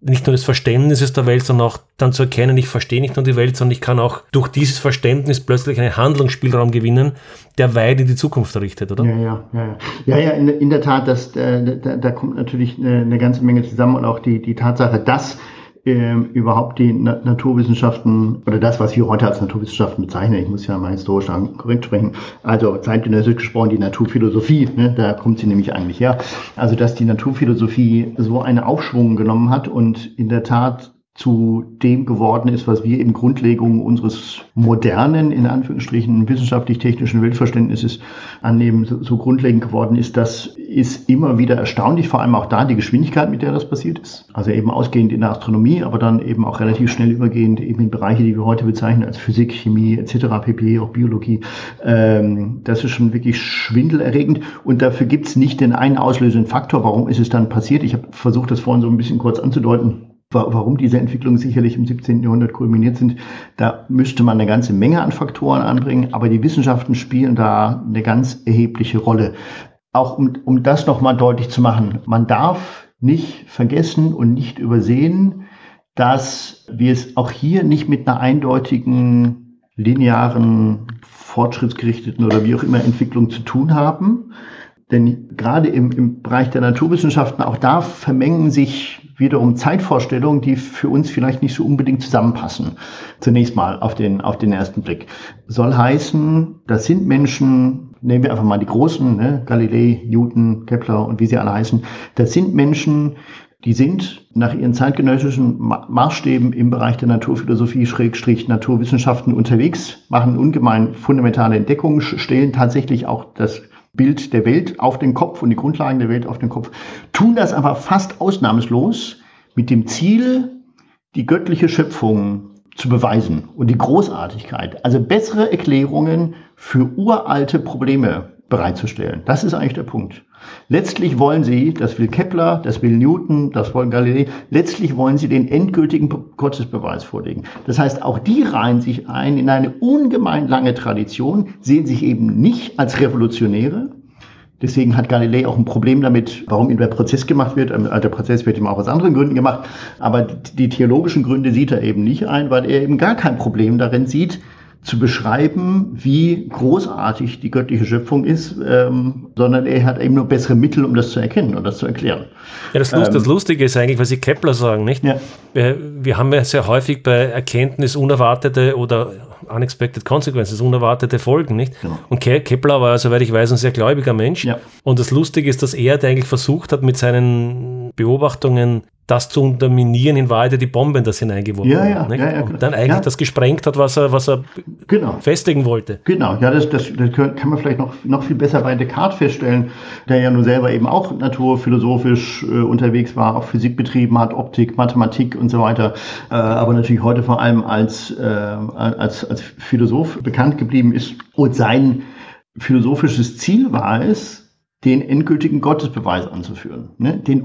nicht nur des Verständnisses der Welt, sondern auch dann zu erkennen, ich verstehe nicht nur die Welt, sondern ich kann auch durch dieses Verständnis plötzlich einen Handlungsspielraum gewinnen, der weit in die Zukunft richtet, oder? Ja, ja, ja. Ja, ja, in, in der Tat, das, äh, da, da kommt natürlich eine, eine ganze Menge zusammen und auch die, die Tatsache, dass äh, überhaupt die Na Naturwissenschaften oder das, was wir heute als Naturwissenschaften bezeichnen, ich muss ja mal historisch korrekt sprechen, also zeitgenössisch gesprochen die Naturphilosophie, ne, da kommt sie nämlich eigentlich her. Also dass die Naturphilosophie so einen Aufschwung genommen hat und in der Tat zu dem geworden ist, was wir eben Grundlegung unseres modernen, in Anführungsstrichen, wissenschaftlich-technischen Weltverständnisses annehmen, so, so, grundlegend geworden ist, das ist immer wieder erstaunlich, vor allem auch da die Geschwindigkeit, mit der das passiert ist. Also eben ausgehend in der Astronomie, aber dann eben auch relativ schnell übergehend eben in Bereiche, die wir heute bezeichnen als Physik, Chemie etc., pp., auch Biologie. Ähm, das ist schon wirklich schwindelerregend und dafür gibt es nicht den einen auslösenden Faktor. Warum ist es dann passiert? Ich habe versucht, das vorhin so ein bisschen kurz anzudeuten warum diese Entwicklungen sicherlich im 17. Jahrhundert kulminiert sind, da müsste man eine ganze Menge an Faktoren anbringen, aber die Wissenschaften spielen da eine ganz erhebliche Rolle. Auch um, um das nochmal deutlich zu machen, man darf nicht vergessen und nicht übersehen, dass wir es auch hier nicht mit einer eindeutigen, linearen, fortschrittsgerichteten oder wie auch immer Entwicklung zu tun haben. Denn gerade im, im Bereich der Naturwissenschaften, auch da vermengen sich wiederum Zeitvorstellungen, die für uns vielleicht nicht so unbedingt zusammenpassen. Zunächst mal auf den, auf den ersten Blick. Soll heißen, das sind Menschen, nehmen wir einfach mal die Großen, ne? Galilei, Newton, Kepler und wie sie alle heißen, das sind Menschen, die sind nach ihren zeitgenössischen Maßstäben im Bereich der Naturphilosophie, Schrägstrich Naturwissenschaften unterwegs, machen ungemein fundamentale Entdeckungen, stellen tatsächlich auch das Bild der Welt auf den Kopf und die Grundlagen der Welt auf den Kopf, tun das aber fast ausnahmslos mit dem Ziel, die göttliche Schöpfung zu beweisen und die Großartigkeit, also bessere Erklärungen für uralte Probleme bereitzustellen. Das ist eigentlich der Punkt. Letztlich wollen sie, das will Kepler, das will Newton, das wollen Galilei, letztlich wollen sie den endgültigen Gottesbeweis vorlegen. Das heißt, auch die reihen sich ein in eine ungemein lange Tradition, sehen sich eben nicht als Revolutionäre. Deswegen hat Galilei auch ein Problem damit, warum ihm der Prozess gemacht wird. Ähm, der Prozess wird ihm auch aus anderen Gründen gemacht. Aber die theologischen Gründe sieht er eben nicht ein, weil er eben gar kein Problem darin sieht, zu beschreiben, wie großartig die göttliche Schöpfung ist, ähm, sondern er hat eben nur bessere Mittel, um das zu erkennen und das zu erklären. Ja, das, Lust, ähm, das Lustige ist eigentlich, was Sie Kepler sagen, nicht? Ja. Wir, wir, haben ja sehr häufig bei Erkenntnis unerwartete oder unexpected consequences, unerwartete Folgen, nicht? Genau. Und Ke Kepler war, soweit ich weiß, ein sehr gläubiger Mensch. Ja. Und das Lustige ist, dass er eigentlich versucht hat, mit seinen Beobachtungen das zu unterminieren, in Wahrheit die Bomben das hineingeworfen ja, ja, hat. Ja, ja, und dann eigentlich das gesprengt hat, was er, was er genau. festigen wollte. Genau, ja, das, das, das kann man vielleicht noch, noch viel besser bei Descartes feststellen, der ja nun selber eben auch naturphilosophisch äh, unterwegs war, auch Physik betrieben hat, Optik, Mathematik und so weiter, äh, aber natürlich heute vor allem als, äh, als, als Philosoph bekannt geblieben ist. Und sein philosophisches Ziel war es, den endgültigen Gottesbeweis anzuführen. Ne? Den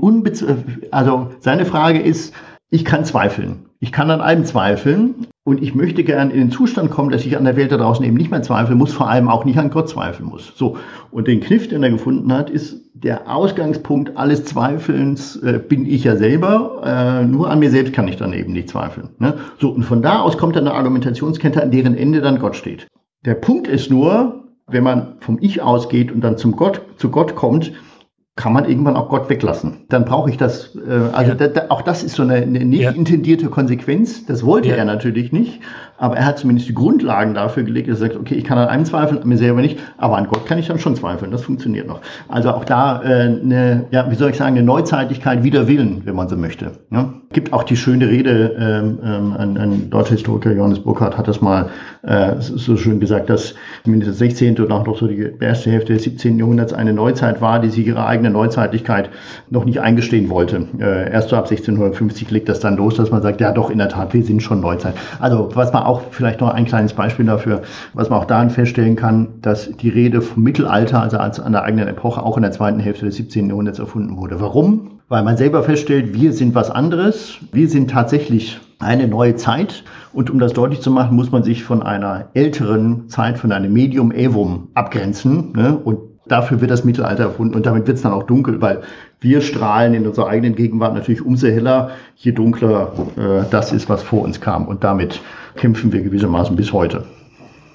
also seine Frage ist, ich kann zweifeln. Ich kann an allem zweifeln und ich möchte gern in den Zustand kommen, dass ich an der Welt da draußen eben nicht mehr zweifeln muss, vor allem auch nicht an Gott zweifeln muss. So. Und den Kniff, den er gefunden hat, ist der Ausgangspunkt alles Zweifelns äh, bin ich ja selber. Äh, nur an mir selbst kann ich dann eben nicht zweifeln. Ne? So. Und von da aus kommt dann eine Argumentationskette, an deren Ende dann Gott steht. Der Punkt ist nur, wenn man vom Ich ausgeht und dann zum Gott, zu Gott kommt, kann man irgendwann auch Gott weglassen. Dann brauche ich das. Äh, also ja. da, da, auch das ist so eine, eine nicht ja. intendierte Konsequenz. Das wollte ja. er natürlich nicht, aber er hat zumindest die Grundlagen dafür gelegt, dass er sagt, okay, ich kann an einem zweifeln, an mir selber nicht, aber an Gott kann ich dann schon zweifeln. Das funktioniert noch. Also auch da äh, eine, ja, wie soll ich sagen, eine Neuzeitigkeit wider Willen, wenn man so möchte. Ja? Gibt auch die schöne Rede, ähm, ähm, ein, ein deutscher Historiker, Johannes Burkhardt, hat das mal äh, so schön gesagt, dass mindestens 16. und auch noch so die erste Hälfte des 17. Jahrhunderts eine Neuzeit war, die sich ihre eigene Neuzeitlichkeit noch nicht eingestehen wollte. Äh, erst so ab 1650 legt das dann los, dass man sagt, ja doch, in der Tat, wir sind schon Neuzeit. Also was man auch, vielleicht noch ein kleines Beispiel dafür, was man auch daran feststellen kann, dass die Rede vom Mittelalter, also als an der eigenen Epoche, auch in der zweiten Hälfte des 17. Jahrhunderts erfunden wurde. Warum? weil man selber feststellt, wir sind was anderes, wir sind tatsächlich eine neue Zeit. Und um das deutlich zu machen, muss man sich von einer älteren Zeit, von einem Medium Evum abgrenzen. Ne? Und dafür wird das Mittelalter erfunden und damit wird es dann auch dunkel, weil wir strahlen in unserer eigenen Gegenwart natürlich umso heller, je dunkler äh, das ist, was vor uns kam. Und damit kämpfen wir gewissermaßen bis heute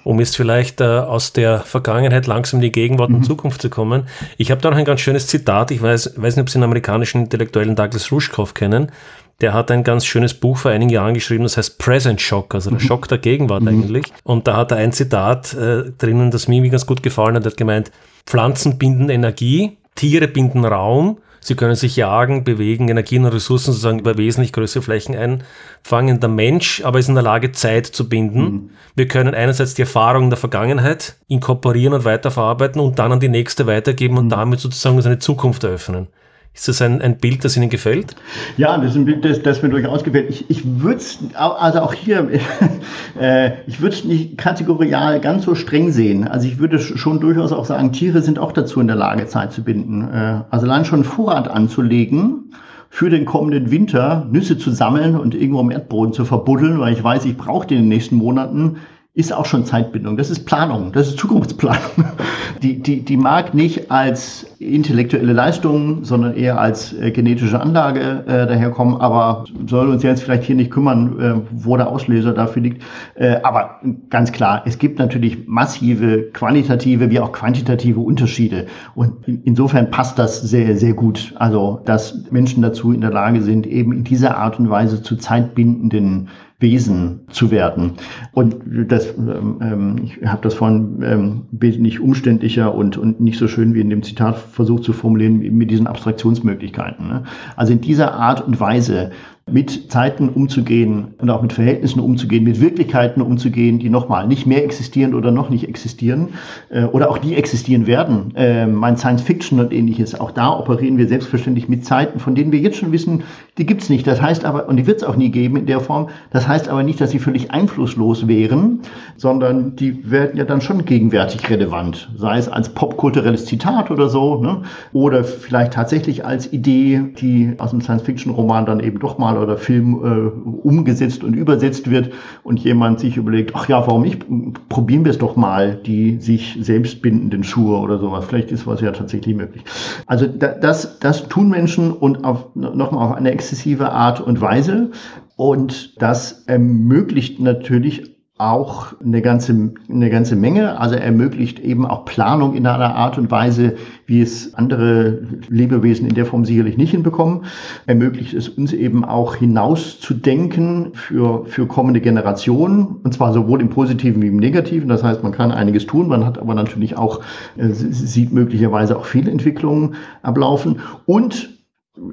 um jetzt vielleicht äh, aus der Vergangenheit langsam in die Gegenwart und mhm. Zukunft zu kommen. Ich habe da noch ein ganz schönes Zitat. Ich weiß, weiß nicht, ob Sie den amerikanischen Intellektuellen Douglas Rushkoff kennen. Der hat ein ganz schönes Buch vor einigen Jahren geschrieben, das heißt Present Shock, also der mhm. Schock der Gegenwart mhm. eigentlich. Und da hat er ein Zitat äh, drinnen, das mir ganz gut gefallen hat. Er hat gemeint, Pflanzen binden Energie, Tiere binden Raum, Sie können sich jagen, bewegen, Energien und Ressourcen sozusagen über wesentlich größere Flächen einfangen. Der Mensch aber ist in der Lage, Zeit zu binden. Mhm. Wir können einerseits die Erfahrungen der Vergangenheit inkorporieren und weiterverarbeiten und dann an die nächste weitergeben und mhm. damit sozusagen seine Zukunft eröffnen. Ist das ein, ein Bild, das Ihnen gefällt? Ja, das ist ein Bild, das, das mir durchaus gefällt. Ich, ich würde es, also auch hier, (laughs) äh, ich würde es nicht kategorial ganz so streng sehen. Also ich würde schon durchaus auch sagen, Tiere sind auch dazu in der Lage, Zeit zu binden. Äh, also allein schon Vorrat anzulegen, für den kommenden Winter Nüsse zu sammeln und irgendwo im Erdboden zu verbuddeln, weil ich weiß, ich brauche die in den nächsten Monaten, ist auch schon Zeitbindung. Das ist Planung, das ist Zukunftsplanung. (laughs) Die, die, die mag nicht als intellektuelle Leistung, sondern eher als äh, genetische Anlage äh, daherkommen, aber soll uns jetzt vielleicht hier nicht kümmern, äh, wo der Auslöser dafür liegt. Äh, aber ganz klar, es gibt natürlich massive qualitative wie auch quantitative Unterschiede. Und in, insofern passt das sehr, sehr gut. Also, dass Menschen dazu in der Lage sind, eben in dieser Art und Weise zu zeitbindenden Wesen zu werden. Und das, ähm, ähm, ich habe das vorhin ähm, wesentlich umständlicher und, und nicht so schön wie in dem Zitat versucht zu formulieren mit diesen Abstraktionsmöglichkeiten. Ne? Also in dieser Art und Weise mit Zeiten umzugehen und auch mit Verhältnissen umzugehen, mit Wirklichkeiten umzugehen, die nochmal nicht mehr existieren oder noch nicht existieren äh, oder auch nie existieren werden. Äh, mein Science Fiction und ähnliches, auch da operieren wir selbstverständlich mit Zeiten, von denen wir jetzt schon wissen, die gibt's nicht. Das heißt aber, und die wird es auch nie geben in der Form, das heißt aber nicht, dass sie völlig einflusslos wären, sondern die werden ja dann schon gegenwärtig relevant, sei es als popkulturelles Zitat oder so, ne? oder vielleicht tatsächlich als Idee, die aus dem Science-Fiction-Roman dann eben doch mal Roman oder Film äh, umgesetzt und übersetzt wird und jemand sich überlegt, ach ja, warum nicht, probieren wir es doch mal, die sich selbst bindenden Schuhe oder sowas. Vielleicht ist was ja tatsächlich möglich. Also das, das tun Menschen und auf, nochmal auf eine exzessive Art und Weise. Und das ermöglicht natürlich auch eine ganze, eine ganze Menge. Also ermöglicht eben auch Planung in einer Art und Weise, wie es andere Lebewesen in der Form sicherlich nicht hinbekommen. Ermöglicht es uns eben auch hinauszudenken für, für kommende Generationen. Und zwar sowohl im Positiven wie im Negativen. Das heißt, man kann einiges tun. Man hat aber natürlich auch, äh, sieht möglicherweise auch viele Entwicklungen ablaufen. Und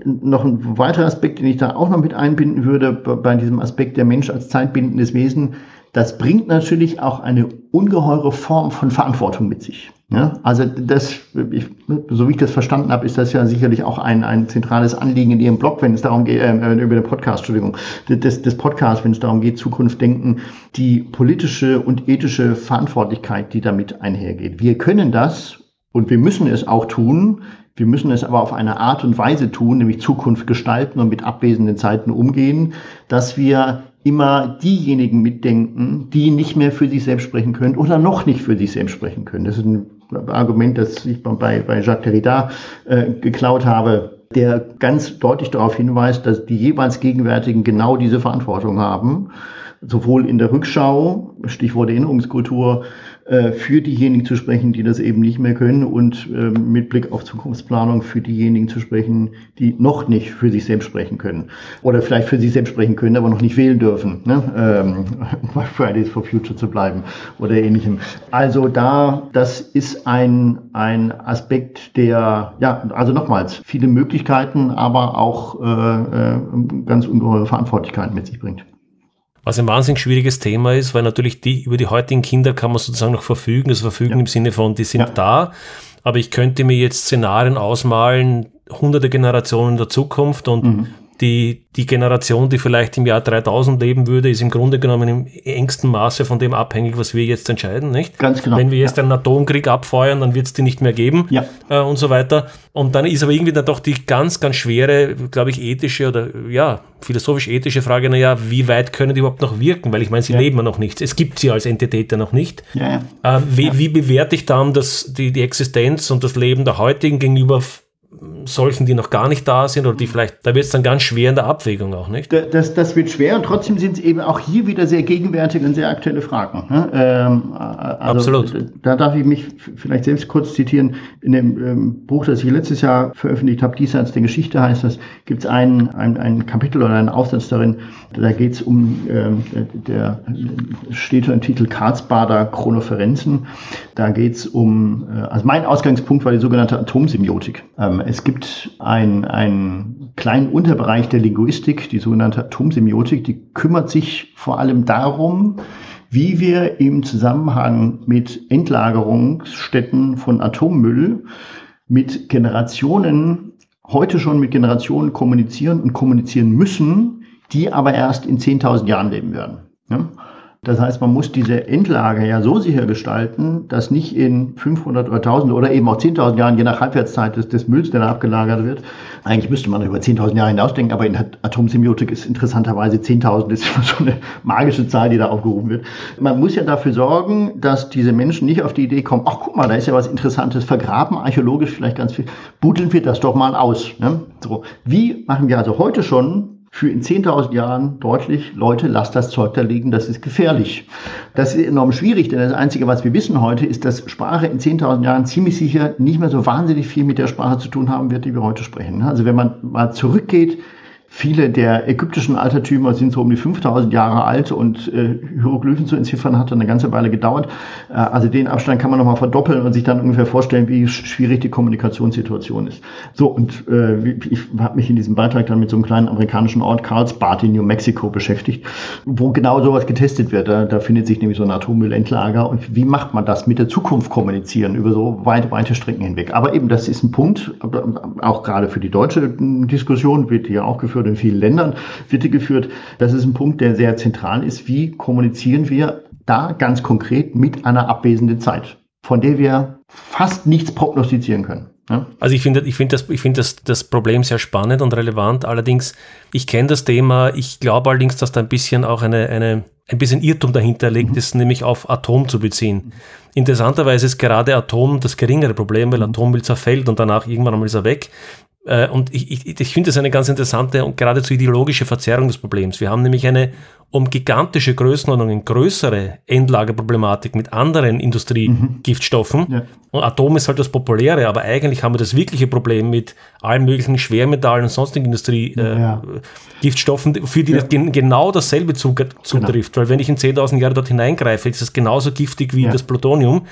noch ein weiterer Aspekt, den ich da auch noch mit einbinden würde, bei diesem Aspekt der Mensch als zeitbindendes Wesen, das bringt natürlich auch eine ungeheure Form von Verantwortung mit sich. Ja, also das, ich, so wie ich das verstanden habe, ist das ja sicherlich auch ein, ein zentrales Anliegen in Ihrem Blog, wenn es darum geht, äh, über den Podcast, Entschuldigung, des, des Podcasts, wenn es darum geht, Zukunft denken, die politische und ethische Verantwortlichkeit, die damit einhergeht. Wir können das und wir müssen es auch tun. Wir müssen es aber auf eine Art und Weise tun, nämlich Zukunft gestalten und mit abwesenden Zeiten umgehen, dass wir immer diejenigen mitdenken, die nicht mehr für sich selbst sprechen können oder noch nicht für sich selbst sprechen können. Das ist ein Argument, das ich bei, bei Jacques Derrida äh, geklaut habe, der ganz deutlich darauf hinweist, dass die jeweils Gegenwärtigen genau diese Verantwortung haben, sowohl in der Rückschau, Stichwort Erinnerungskultur, für diejenigen zu sprechen, die das eben nicht mehr können und äh, mit Blick auf Zukunftsplanung für diejenigen zu sprechen, die noch nicht für sich selbst sprechen können oder vielleicht für sich selbst sprechen können, aber noch nicht wählen dürfen, ne? ähm, (laughs) bei Fridays for Future zu bleiben oder ähnlichem. Also da, das ist ein, ein Aspekt, der, ja, also nochmals, viele Möglichkeiten, aber auch äh, äh, ganz ungeheure Verantwortlichkeiten mit sich bringt. Was ein wahnsinnig schwieriges Thema ist, weil natürlich die, über die heutigen Kinder kann man sozusagen noch verfügen, also verfügen ja. im Sinne von, die sind ja. da. Aber ich könnte mir jetzt Szenarien ausmalen, hunderte Generationen der Zukunft und mhm die, die Generation, die vielleicht im Jahr 3000 leben würde, ist im Grunde genommen im engsten Maße von dem abhängig, was wir jetzt entscheiden, nicht? Ganz genau. Wenn wir jetzt ja. einen Atomkrieg abfeuern, dann wird es die nicht mehr geben ja. äh, und so weiter. Und dann ist aber irgendwie dann doch die ganz, ganz schwere, glaube ich, ethische oder ja, philosophisch-ethische Frage, naja, wie weit können die überhaupt noch wirken? Weil ich meine, sie ja. leben ja noch nicht. Es gibt sie als Entität ja noch nicht. Ja, äh, wie, wie bewerte ich dann das, die, die Existenz und das Leben der heutigen gegenüber solchen, die noch gar nicht da sind oder die vielleicht, da wird es dann ganz schwer in der Abwägung auch, nicht? Das, das wird schwer und trotzdem sind es eben auch hier wieder sehr gegenwärtige und sehr aktuelle Fragen. Ne? Ähm, also Absolut. Da darf ich mich vielleicht selbst kurz zitieren. In dem ähm, Buch, das ich letztes Jahr veröffentlicht habe, Diesseits der Geschichte heißt das, gibt es ein, ein, ein Kapitel oder einen Aufsatz darin, da geht es um, ähm, der, der steht im Titel Karlsbader Chronoferenzen. Da geht es um, äh, also mein Ausgangspunkt war die sogenannte Atomsemiotik. Ähm, es gibt einen kleinen Unterbereich der Linguistik, die sogenannte Atomsemiotik, die kümmert sich vor allem darum, wie wir im Zusammenhang mit Endlagerungsstätten von Atommüll mit Generationen, heute schon mit Generationen kommunizieren und kommunizieren müssen, die aber erst in 10.000 Jahren leben werden. Das heißt, man muss diese Endlager ja so sicher gestalten, dass nicht in 500 oder 1000 oder eben auch 10.000 Jahren, je nach Halbwertszeit des, des Mülls, der da abgelagert wird, eigentlich müsste man über 10.000 Jahre hinausdenken, aber in Atomsemiotik ist interessanterweise 10.000 ist immer so eine magische Zahl, die da aufgerufen wird. Man muss ja dafür sorgen, dass diese Menschen nicht auf die Idee kommen, ach guck mal, da ist ja was Interessantes vergraben, archäologisch vielleicht ganz viel, buddeln wir das doch mal aus. Ne? So, wie machen wir also heute schon für in 10.000 Jahren deutlich, Leute, lasst das Zeug da liegen, das ist gefährlich. Das ist enorm schwierig, denn das Einzige, was wir wissen heute, ist, dass Sprache in 10.000 Jahren ziemlich sicher nicht mehr so wahnsinnig viel mit der Sprache zu tun haben wird, die wir heute sprechen. Also wenn man mal zurückgeht Viele der ägyptischen Altertümer sind so um die 5000 Jahre alt und äh, Hieroglyphen zu entziffern hat eine ganze Weile gedauert. Äh, also den Abstand kann man nochmal verdoppeln und sich dann ungefähr vorstellen, wie schwierig die Kommunikationssituation ist. So, und äh, ich habe mich in diesem Beitrag dann mit so einem kleinen amerikanischen Ort Carlsbad in New Mexico beschäftigt, wo genau sowas getestet wird. Da, da findet sich nämlich so ein Atommüllendlager. Und wie macht man das mit der Zukunft kommunizieren über so weit, weite Strecken hinweg? Aber eben, das ist ein Punkt, auch gerade für die deutsche Diskussion wird hier auch geführt oder in vielen Ländern wird die geführt. Das ist ein Punkt, der sehr zentral ist. Wie kommunizieren wir da ganz konkret mit einer abwesenden Zeit, von der wir fast nichts prognostizieren können? Ja. Also ich finde ich finde das, ich finde das, das Problem sehr spannend und relevant. Allerdings, ich kenne das Thema, ich glaube allerdings, dass da ein bisschen auch eine, eine, ein bisschen Irrtum dahinter liegt, mhm. ist nämlich auf Atom zu beziehen. Interessanterweise ist gerade Atom das geringere Problem, weil mhm. Atommüll zerfällt und danach irgendwann einmal ist er weg. Äh, und ich, ich, ich finde das eine ganz interessante und geradezu ideologische Verzerrung des Problems. Wir haben nämlich eine um gigantische Größenordnungen größere Endlagerproblematik mit anderen Industriegiftstoffen. Mhm. Ja. Und Atom ist halt das Populäre, aber eigentlich haben wir das wirkliche Problem mit allen möglichen Schwermetallen und sonstigen Industriegiftstoffen, äh, ja. für die ja. das gen genau dasselbe zutrifft. Genau. Weil wenn ich in 10.000 Jahre dort hineingreife, ist es genauso giftig wie das Plutonium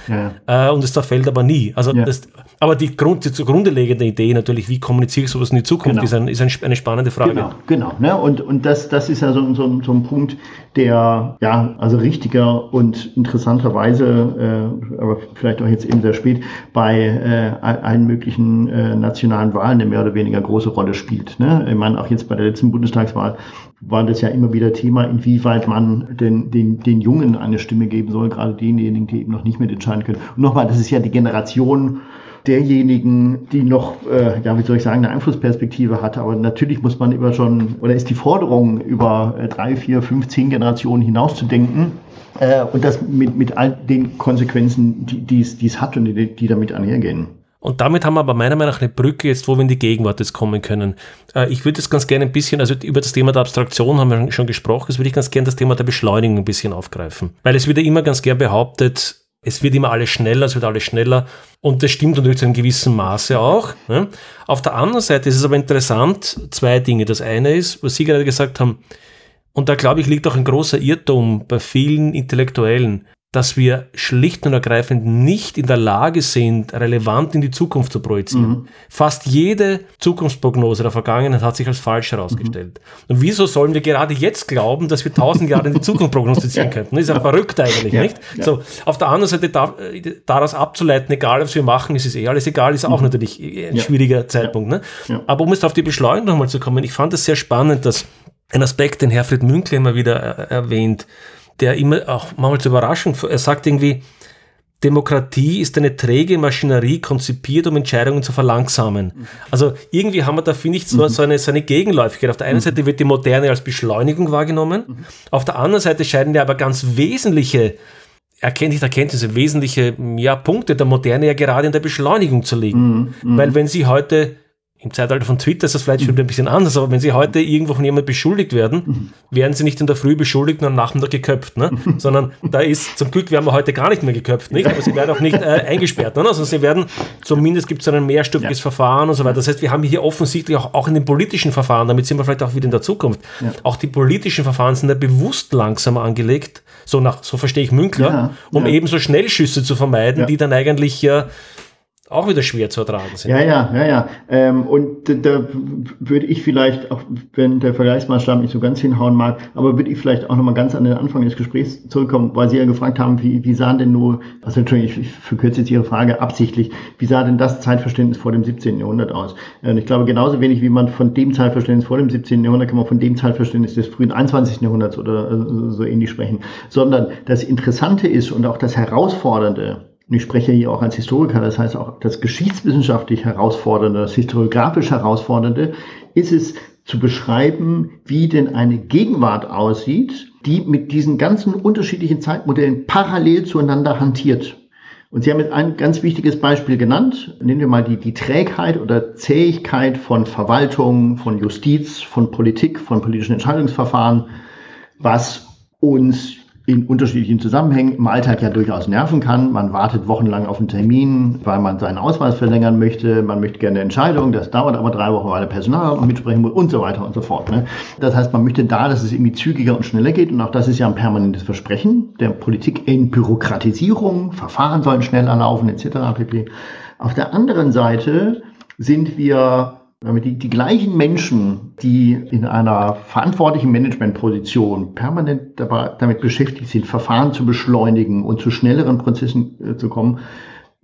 äh, und es zerfällt aber nie. Also das, aber die, Grund, die zugrunde liegende Idee natürlich, wie kommuniziere ich sowas in die Zukunft, genau. ist, ein, ist ein, eine spannende Frage. Genau, genau. Ne? Und, und das, das ist ja so, so, so ein Punkt, der ja also richtiger und interessanterweise, äh, aber vielleicht auch jetzt eben sehr spät, bei äh, allen möglichen äh, nationalen Wahlen eine mehr oder weniger große Rolle spielt. Ne? Ich meine, auch jetzt bei der letzten Bundestagswahl war das ja immer wieder Thema, inwieweit man den, den, den Jungen eine Stimme geben soll, gerade denjenigen, die eben noch nicht mitentscheiden können. Und nochmal, das ist ja die Generation, derjenigen, die noch, äh, ja, wie soll ich sagen, eine Einflussperspektive hat. Aber natürlich muss man über schon, oder ist die Forderung, über äh, drei, vier, fünf, zehn Generationen hinauszudenken. Äh, und das mit, mit all den Konsequenzen, die es hat und die, die damit einhergehen. Und damit haben wir aber meiner Meinung nach eine Brücke jetzt, wo wir in die Gegenwart jetzt kommen können. Äh, ich würde jetzt ganz gerne ein bisschen, also über das Thema der Abstraktion haben wir schon gesprochen, jetzt würde ich ganz gerne das Thema der Beschleunigung ein bisschen aufgreifen. Weil es wird ja immer ganz gern behauptet, es wird immer alles schneller, es wird alles schneller. Und das stimmt natürlich zu einem gewissen Maße auch. Ne? Auf der anderen Seite ist es aber interessant, zwei Dinge. Das eine ist, was Sie gerade gesagt haben, und da glaube ich, liegt auch ein großer Irrtum bei vielen Intellektuellen dass wir schlicht und ergreifend nicht in der Lage sind, relevant in die Zukunft zu projizieren. Mhm. Fast jede Zukunftsprognose der Vergangenheit hat sich als falsch herausgestellt. Mhm. Und wieso sollen wir gerade jetzt glauben, dass wir tausend Jahre in die Zukunft prognostizieren (laughs) ja. könnten? Das ist ja verrückt eigentlich, ja. nicht? Ja. So, auf der anderen Seite da, daraus abzuleiten, egal was wir machen, ist es eh alles egal, ist auch mhm. natürlich ein schwieriger Zeitpunkt. Ne? Aber um jetzt auf die Beschleunigung nochmal zu kommen, ich fand es sehr spannend, dass ein Aspekt, den Herfried Münkle immer wieder erwähnt, der immer auch manchmal zur Überraschung, er sagt irgendwie, Demokratie ist eine träge Maschinerie konzipiert, um Entscheidungen zu verlangsamen. Mhm. Also irgendwie haben wir da, finde ich, so, mhm. so, eine, so eine Gegenläufigkeit. Auf der einen mhm. Seite wird die Moderne als Beschleunigung wahrgenommen, mhm. auf der anderen Seite scheinen ja aber ganz wesentliche Erkenntnisse, Erkenntnisse, wesentliche ja, Punkte der Moderne ja gerade in der Beschleunigung zu liegen. Mhm. mhm. Weil wenn Sie heute im Zeitalter von Twitter ist das vielleicht schon ein bisschen anders, aber wenn Sie heute irgendwo von jemandem beschuldigt werden, werden Sie nicht in der Früh beschuldigt und am Nachmittag geköpft, ne? (laughs) sondern da ist, zum Glück werden wir heute gar nicht mehr geköpft, nicht? aber Sie werden auch nicht äh, eingesperrt, ne? also Sie werden, zumindest gibt es ein mehrstufiges ja. Verfahren und so weiter. Das heißt, wir haben hier offensichtlich auch, auch in den politischen Verfahren, damit sind wir vielleicht auch wieder in der Zukunft, ja. auch die politischen Verfahren sind ja bewusst langsamer angelegt, so nach, so verstehe ich Münkler, ja. um eben so Schnellschüsse zu vermeiden, die dann eigentlich ja auch wieder schwer zu ertragen sind. Ja, ja, ja, ja. Ähm, und da würde ich vielleicht, auch wenn der Vergleichsmaßstab nicht so ganz hinhauen mag, aber würde ich vielleicht auch nochmal ganz an den Anfang des Gesprächs zurückkommen, weil Sie ja gefragt haben, wie, wie sah denn nur, also Entschuldigung, ich, verkürze jetzt Ihre Frage absichtlich, wie sah denn das Zeitverständnis vor dem 17. Jahrhundert aus? Und ich glaube, genauso wenig wie man von dem Zeitverständnis vor dem 17. Jahrhundert kann man von dem Zeitverständnis des frühen 21. Jahrhunderts oder äh, so ähnlich sprechen, sondern das Interessante ist und auch das Herausfordernde, und ich spreche hier auch als Historiker, das heißt auch das geschichtswissenschaftlich herausfordernde, das historiografisch herausfordernde, ist es zu beschreiben, wie denn eine Gegenwart aussieht, die mit diesen ganzen unterschiedlichen Zeitmodellen parallel zueinander hantiert. Und Sie haben jetzt ein ganz wichtiges Beispiel genannt. Nehmen wir mal die, die Trägheit oder Zähigkeit von Verwaltung, von Justiz, von Politik, von politischen Entscheidungsverfahren, was uns in unterschiedlichen Zusammenhängen im Alltag ja durchaus nerven kann. Man wartet wochenlang auf einen Termin, weil man seinen Ausweis verlängern möchte. Man möchte gerne eine Entscheidung, das dauert aber drei Wochen, weil der Personal mitsprechen muss und so weiter und so fort. Ne? Das heißt, man möchte da, dass es irgendwie zügiger und schneller geht und auch das ist ja ein permanentes Versprechen der Politik in Bürokratisierung. Verfahren sollen schneller laufen etc. pp. Auf der anderen Seite sind wir die, die gleichen Menschen, die in einer verantwortlichen Managementposition permanent dabei, damit beschäftigt sind, Verfahren zu beschleunigen und zu schnelleren Prozessen äh, zu kommen,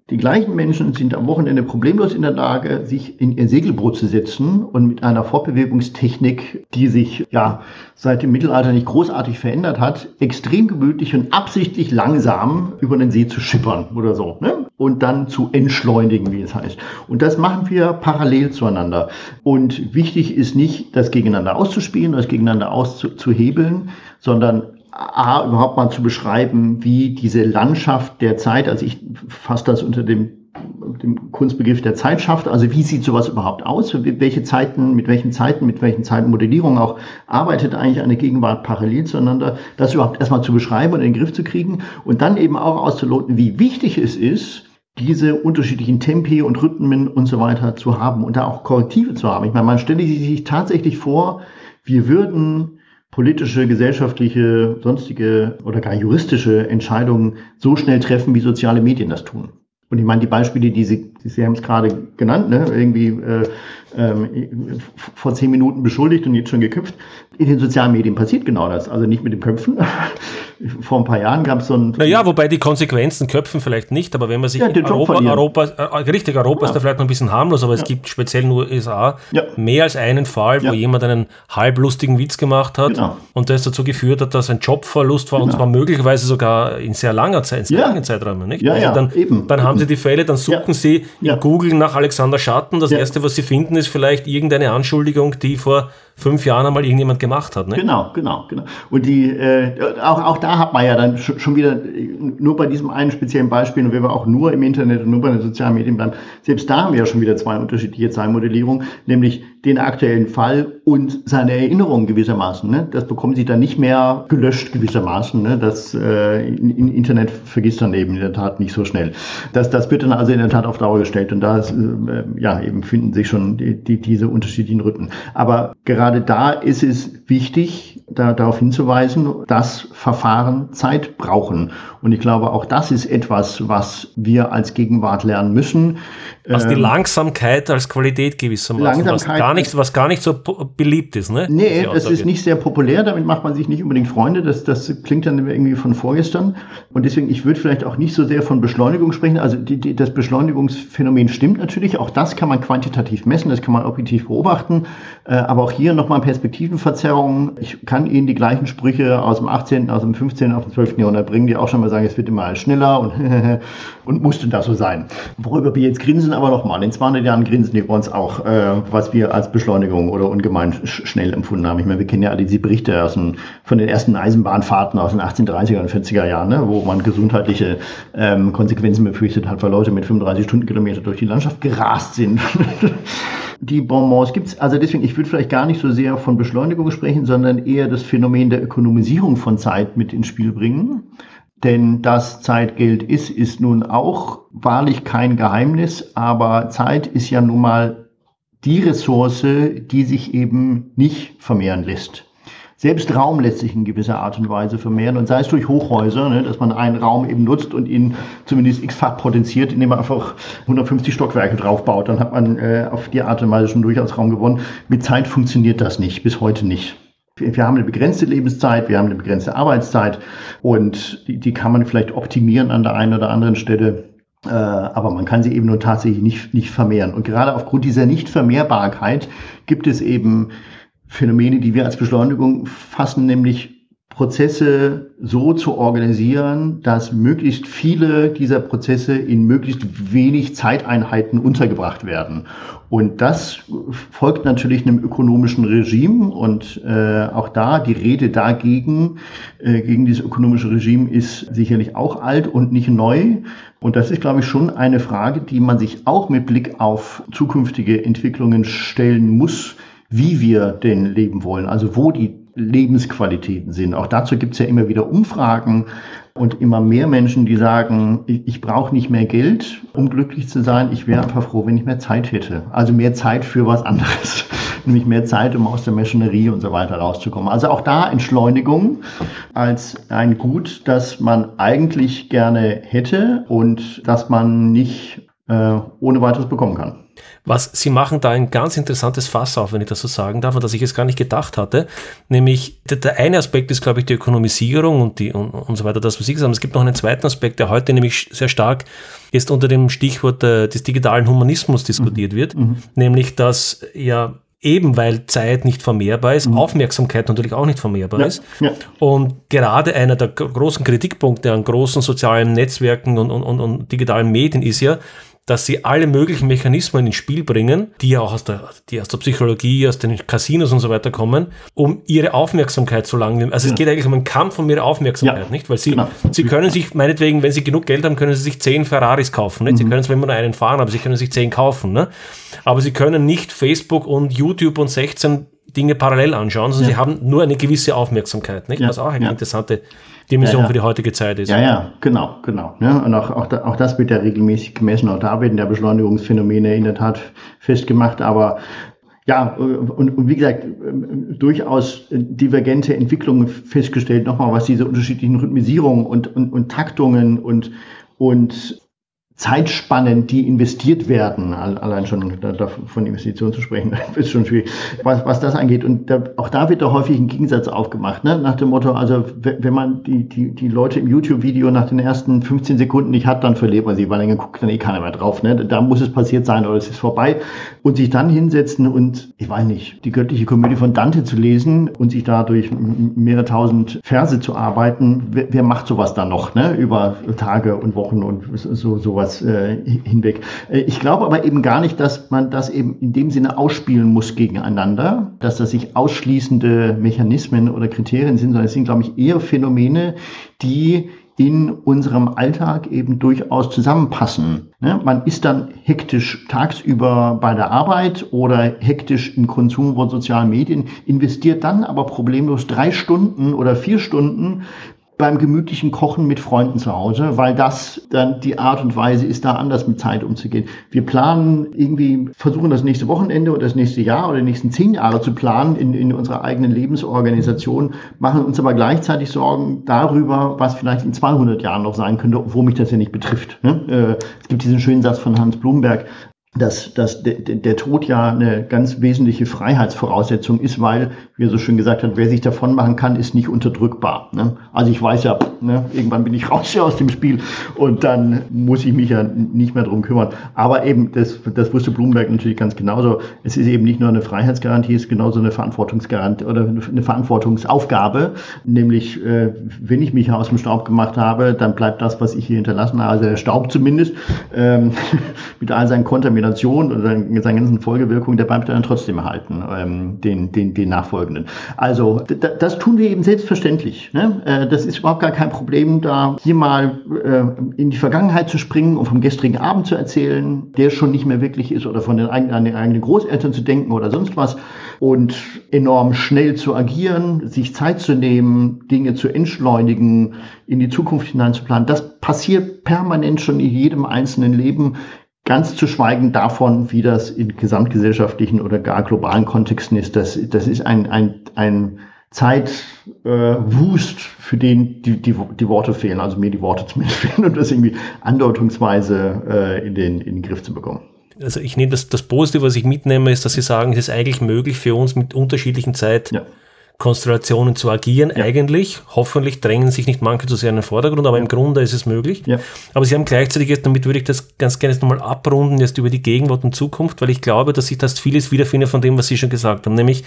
die gleichen Menschen sind am Wochenende problemlos in der Lage, sich in ihr Segelboot zu setzen und mit einer Fortbewegungstechnik, die sich ja seit dem Mittelalter nicht großartig verändert hat, extrem gemütlich und absichtlich langsam über den See zu schippern oder so. Ne? Und dann zu entschleunigen, wie es heißt. Und das machen wir parallel zueinander. Und wichtig ist nicht, das gegeneinander auszuspielen, das gegeneinander auszuhebeln, sondern A, überhaupt mal zu beschreiben, wie diese Landschaft der Zeit, also ich fasse das unter dem, dem Kunstbegriff der Zeitschaft, also wie sieht sowas überhaupt aus, welche Zeiten, mit welchen Zeiten, mit welchen Zeitenmodellierungen auch arbeitet eigentlich eine Gegenwart parallel zueinander, das überhaupt erstmal zu beschreiben und in den Griff zu kriegen und dann eben auch auszuloten, wie wichtig es ist, diese unterschiedlichen Tempi und Rhythmen und so weiter zu haben und da auch Korrektive zu haben. Ich meine, man stelle sich tatsächlich vor, wir würden politische, gesellschaftliche, sonstige oder gar juristische Entscheidungen so schnell treffen, wie soziale Medien das tun. Und ich meine, die Beispiele, die Sie, Sie haben es gerade genannt, ne, irgendwie äh, ähm, vor zehn Minuten beschuldigt und jetzt schon geköpft. In den sozialen Medien passiert genau das. Also nicht mit dem Köpfen. (laughs) Vor ein paar Jahren gab es so ein. Naja, wobei die Konsequenzen köpfen vielleicht nicht, aber wenn man sich ja, in Europa, Europa äh, richtig, Europa ja. ist da vielleicht noch ein bisschen harmlos, aber ja. es gibt speziell in den USA mehr als einen Fall, wo jemand einen halblustigen Witz gemacht hat genau. und das dazu geführt hat, dass ein Jobverlust war genau. und zwar möglicherweise sogar in sehr langer Zeit, in sehr langen Zeiträumen. Nicht? Ja, also dann, eben. dann haben sie die Fälle, dann suchen sie in Google nach Alexander Schatten. Das erste, was sie finden, ist vielleicht irgendeine Anschuldigung, die vor fünf Jahren einmal irgendjemand gemacht hat. Ne? Genau, genau, genau. Und die, äh, auch, auch da hat man ja dann schon wieder, nur bei diesem einen speziellen Beispiel, und wenn wir auch nur im Internet und nur bei den sozialen Medien bleiben, selbst da haben wir ja schon wieder zwei unterschiedliche Zahlmodellierungen, nämlich den aktuellen Fall und seine Erinnerungen gewissermaßen. Ne? Das bekommen sie dann nicht mehr gelöscht gewissermaßen. Ne? Das äh, in, Internet vergisst dann eben in der Tat nicht so schnell. Das, das wird dann also in der Tat auf Dauer gestellt und da ist, äh, ja eben finden sich schon die, die, diese unterschiedlichen Rhythmen. Aber gerade da ist es wichtig, da, darauf hinzuweisen, dass Verfahren Zeit brauchen. Und ich glaube, auch das ist etwas, was wir als Gegenwart lernen müssen. Also die ähm, Langsamkeit als Qualität gewissermaßen, was gar, nicht, was gar nicht so beliebt ist. Ne? Nee, es ist nicht sehr populär, damit macht man sich nicht unbedingt Freunde, das, das klingt dann irgendwie von vorgestern. Und deswegen, ich würde vielleicht auch nicht so sehr von Beschleunigung sprechen. Also die, die, das Beschleunigungsphänomen stimmt natürlich, auch das kann man quantitativ messen, das kann man objektiv beobachten. Äh, aber auch hier nochmal Perspektivenverzerrungen. Ich kann Ihnen die gleichen Sprüche aus dem 18., aus dem 15., aus dem 12. Jahrhundert bringen, die auch schon mal sagen, es wird immer schneller und, (laughs) und musste das so sein. Worüber wir jetzt grinsen, aber nochmal, in 200 Jahren grinsen die uns auch, äh, was wir als Beschleunigung oder ungemein schnell empfunden haben. Ich meine, wir kennen ja alle diese Berichte aus den, von den ersten Eisenbahnfahrten aus den 1830er und 40er Jahren, ne, wo man gesundheitliche ähm, Konsequenzen befürchtet hat, weil Leute mit 35 Stundenkilometer durch die Landschaft gerast sind. (laughs) die Bonbons gibt es. Also deswegen, ich würde vielleicht gar nicht so sehr von Beschleunigung sprechen, sondern eher das Phänomen der Ökonomisierung von Zeit mit ins Spiel bringen. Denn dass Zeit Geld ist, ist nun auch wahrlich kein Geheimnis, aber Zeit ist ja nun mal die Ressource, die sich eben nicht vermehren lässt. Selbst Raum lässt sich in gewisser Art und Weise vermehren und sei es durch Hochhäuser, ne, dass man einen Raum eben nutzt und ihn zumindest x-fach potenziert, indem man einfach 150 Stockwerke draufbaut. Dann hat man äh, auf die Art und Weise schon durchaus Raum gewonnen. Mit Zeit funktioniert das nicht, bis heute nicht. Wir haben eine begrenzte Lebenszeit, wir haben eine begrenzte Arbeitszeit und die, die kann man vielleicht optimieren an der einen oder anderen Stelle. Äh, aber man kann sie eben nur tatsächlich nicht, nicht vermehren. Und gerade aufgrund dieser Nichtvermehrbarkeit gibt es eben Phänomene, die wir als Beschleunigung fassen, nämlich Prozesse so zu organisieren, dass möglichst viele dieser Prozesse in möglichst wenig Zeiteinheiten untergebracht werden. Und das folgt natürlich einem ökonomischen Regime und äh, auch da die Rede dagegen, äh, gegen dieses ökonomische Regime ist sicherlich auch alt und nicht neu. Und das ist, glaube ich, schon eine Frage, die man sich auch mit Blick auf zukünftige Entwicklungen stellen muss, wie wir denn leben wollen, also wo die Lebensqualitäten sind. Auch dazu gibt es ja immer wieder Umfragen und immer mehr Menschen, die sagen, ich, ich brauche nicht mehr Geld, um glücklich zu sein. Ich wäre einfach froh, wenn ich mehr Zeit hätte. Also mehr Zeit für was anderes. (laughs) Nämlich mehr Zeit, um aus der Maschinerie und so weiter rauszukommen. Also auch da Entschleunigung als ein Gut, das man eigentlich gerne hätte und das man nicht äh, ohne weiteres bekommen kann. Was Sie machen da ein ganz interessantes Fass auf, wenn ich das so sagen darf, und das ich es gar nicht gedacht hatte. Nämlich, der, der eine Aspekt ist, glaube ich, die Ökonomisierung und, die, und, und so weiter, das, was Sie gesagt haben. Es gibt noch einen zweiten Aspekt, der heute nämlich sehr stark jetzt unter dem Stichwort äh, des digitalen Humanismus diskutiert mhm. wird, mhm. nämlich, dass ja eben weil Zeit nicht vermehrbar ist, mhm. Aufmerksamkeit natürlich auch nicht vermehrbar ja, ist. Ja. Und gerade einer der großen Kritikpunkte an großen sozialen Netzwerken und, und, und digitalen Medien ist ja, dass sie alle möglichen Mechanismen ins Spiel bringen, die ja auch aus der, die aus der Psychologie, aus den Casinos und so weiter kommen, um ihre Aufmerksamkeit zu langen. Also ja. es geht eigentlich um einen Kampf um ihre Aufmerksamkeit, ja. nicht? Weil sie, genau. sie können sich, meinetwegen, wenn sie genug Geld haben, können sie sich zehn Ferraris kaufen. Nicht? Mhm. Sie können zwar immer nur einen fahren, aber sie können sich zehn kaufen. Ne? Aber sie können nicht Facebook und YouTube und 16 Dinge parallel anschauen, sondern ja. sie haben nur eine gewisse Aufmerksamkeit, nicht? Was auch eine interessante Dimension ja, ja. für die heutige Zeit ist. Ja, ja, genau, genau. Ja, und auch, auch, auch das wird ja regelmäßig gemessen. Auch da werden der Beschleunigungsphänomene in der Tat festgemacht. Aber ja, und, und wie gesagt, durchaus divergente Entwicklungen festgestellt, nochmal, was diese unterschiedlichen Rhythmisierungen und, und, und Taktungen und, und Zeitspannen, die investiert werden, allein schon von Investitionen zu sprechen, (laughs) ist schon schwierig, was, was das angeht. Und da, auch da wird da häufig ein Gegensatz aufgemacht, ne? nach dem Motto, also wenn man die, die, die Leute im YouTube-Video nach den ersten 15 Sekunden nicht hat, dann verliert man sie, weil dann guckt dann eh keiner mehr drauf. Ne? Da muss es passiert sein oder es ist vorbei. Und sich dann hinsetzen und, ich weiß nicht, die göttliche Komödie von Dante zu lesen und sich da durch mehrere tausend Verse zu arbeiten, wer, wer macht sowas dann noch, ne? über Tage und Wochen und so sowas sowas äh, hinweg. Äh, ich glaube aber eben gar nicht, dass man das eben in dem Sinne ausspielen muss gegeneinander, dass das sich ausschließende Mechanismen oder Kriterien sind, sondern es sind, glaube ich, eher Phänomene, die in unserem Alltag eben durchaus zusammenpassen. Ne? Man ist dann hektisch tagsüber bei der Arbeit oder hektisch im Konsum von sozialen Medien, investiert dann aber problemlos drei Stunden oder vier Stunden beim gemütlichen Kochen mit Freunden zu Hause, weil das dann die Art und Weise ist, da anders mit Zeit umzugehen. Wir planen irgendwie, versuchen das nächste Wochenende oder das nächste Jahr oder die nächsten zehn Jahre zu planen in, in unserer eigenen Lebensorganisation, machen uns aber gleichzeitig Sorgen darüber, was vielleicht in 200 Jahren noch sein könnte, obwohl mich das ja nicht betrifft. Ne? Äh, es gibt diesen schönen Satz von Hans Blumberg, dass, dass der, der Tod ja eine ganz wesentliche Freiheitsvoraussetzung ist, weil, wie er so schön gesagt hat, wer sich davon machen kann, ist nicht unterdrückbar. Ne? Also ich weiß ja, ne, irgendwann bin ich (laughs) raus hier aus dem Spiel und dann muss ich mich ja nicht mehr drum kümmern. Aber eben, das, das wusste Bloomberg natürlich ganz genauso. Es ist eben nicht nur eine Freiheitsgarantie, es ist genauso eine Verantwortungsgarantie oder eine Verantwortungsaufgabe, nämlich äh, wenn ich mich aus dem Staub gemacht habe, dann bleibt das, was ich hier hinterlassen habe, also der Staub zumindest, ähm, (laughs) mit all seinen Kontaminationen Kombination seinen, seinen ganzen Folgewirkungen, der dann trotzdem erhalten, ähm, den, den, den nachfolgenden. Also das tun wir eben selbstverständlich. Ne? Äh, das ist überhaupt gar kein Problem, da hier mal äh, in die Vergangenheit zu springen und vom gestrigen Abend zu erzählen, der schon nicht mehr wirklich ist oder von den eigenen, an den eigenen Großeltern zu denken oder sonst was und enorm schnell zu agieren, sich Zeit zu nehmen, Dinge zu entschleunigen, in die Zukunft hineinzuplanen. Das passiert permanent schon in jedem einzelnen Leben. Ganz zu schweigen davon, wie das in gesamtgesellschaftlichen oder gar globalen Kontexten ist. Das, das ist ein, ein, ein Zeitwust, äh, für den die, die, die Worte fehlen, also mir die Worte (laughs) zumindest fehlen, um das irgendwie andeutungsweise äh, in, den, in den Griff zu bekommen. Also ich nehme das, das Positive, was ich mitnehme, ist, dass Sie sagen, es ist eigentlich möglich für uns mit unterschiedlichen Zeit. Ja Konstellationen zu agieren, ja. eigentlich. Hoffentlich drängen sich nicht manche zu sehr in den Vordergrund, aber im Grunde ist es möglich. Ja. Aber sie haben gleichzeitig jetzt, damit würde ich das ganz gerne nochmal abrunden, jetzt über die Gegenwart und Zukunft, weil ich glaube, dass ich das vieles wiederfinde von dem, was Sie schon gesagt haben. Nämlich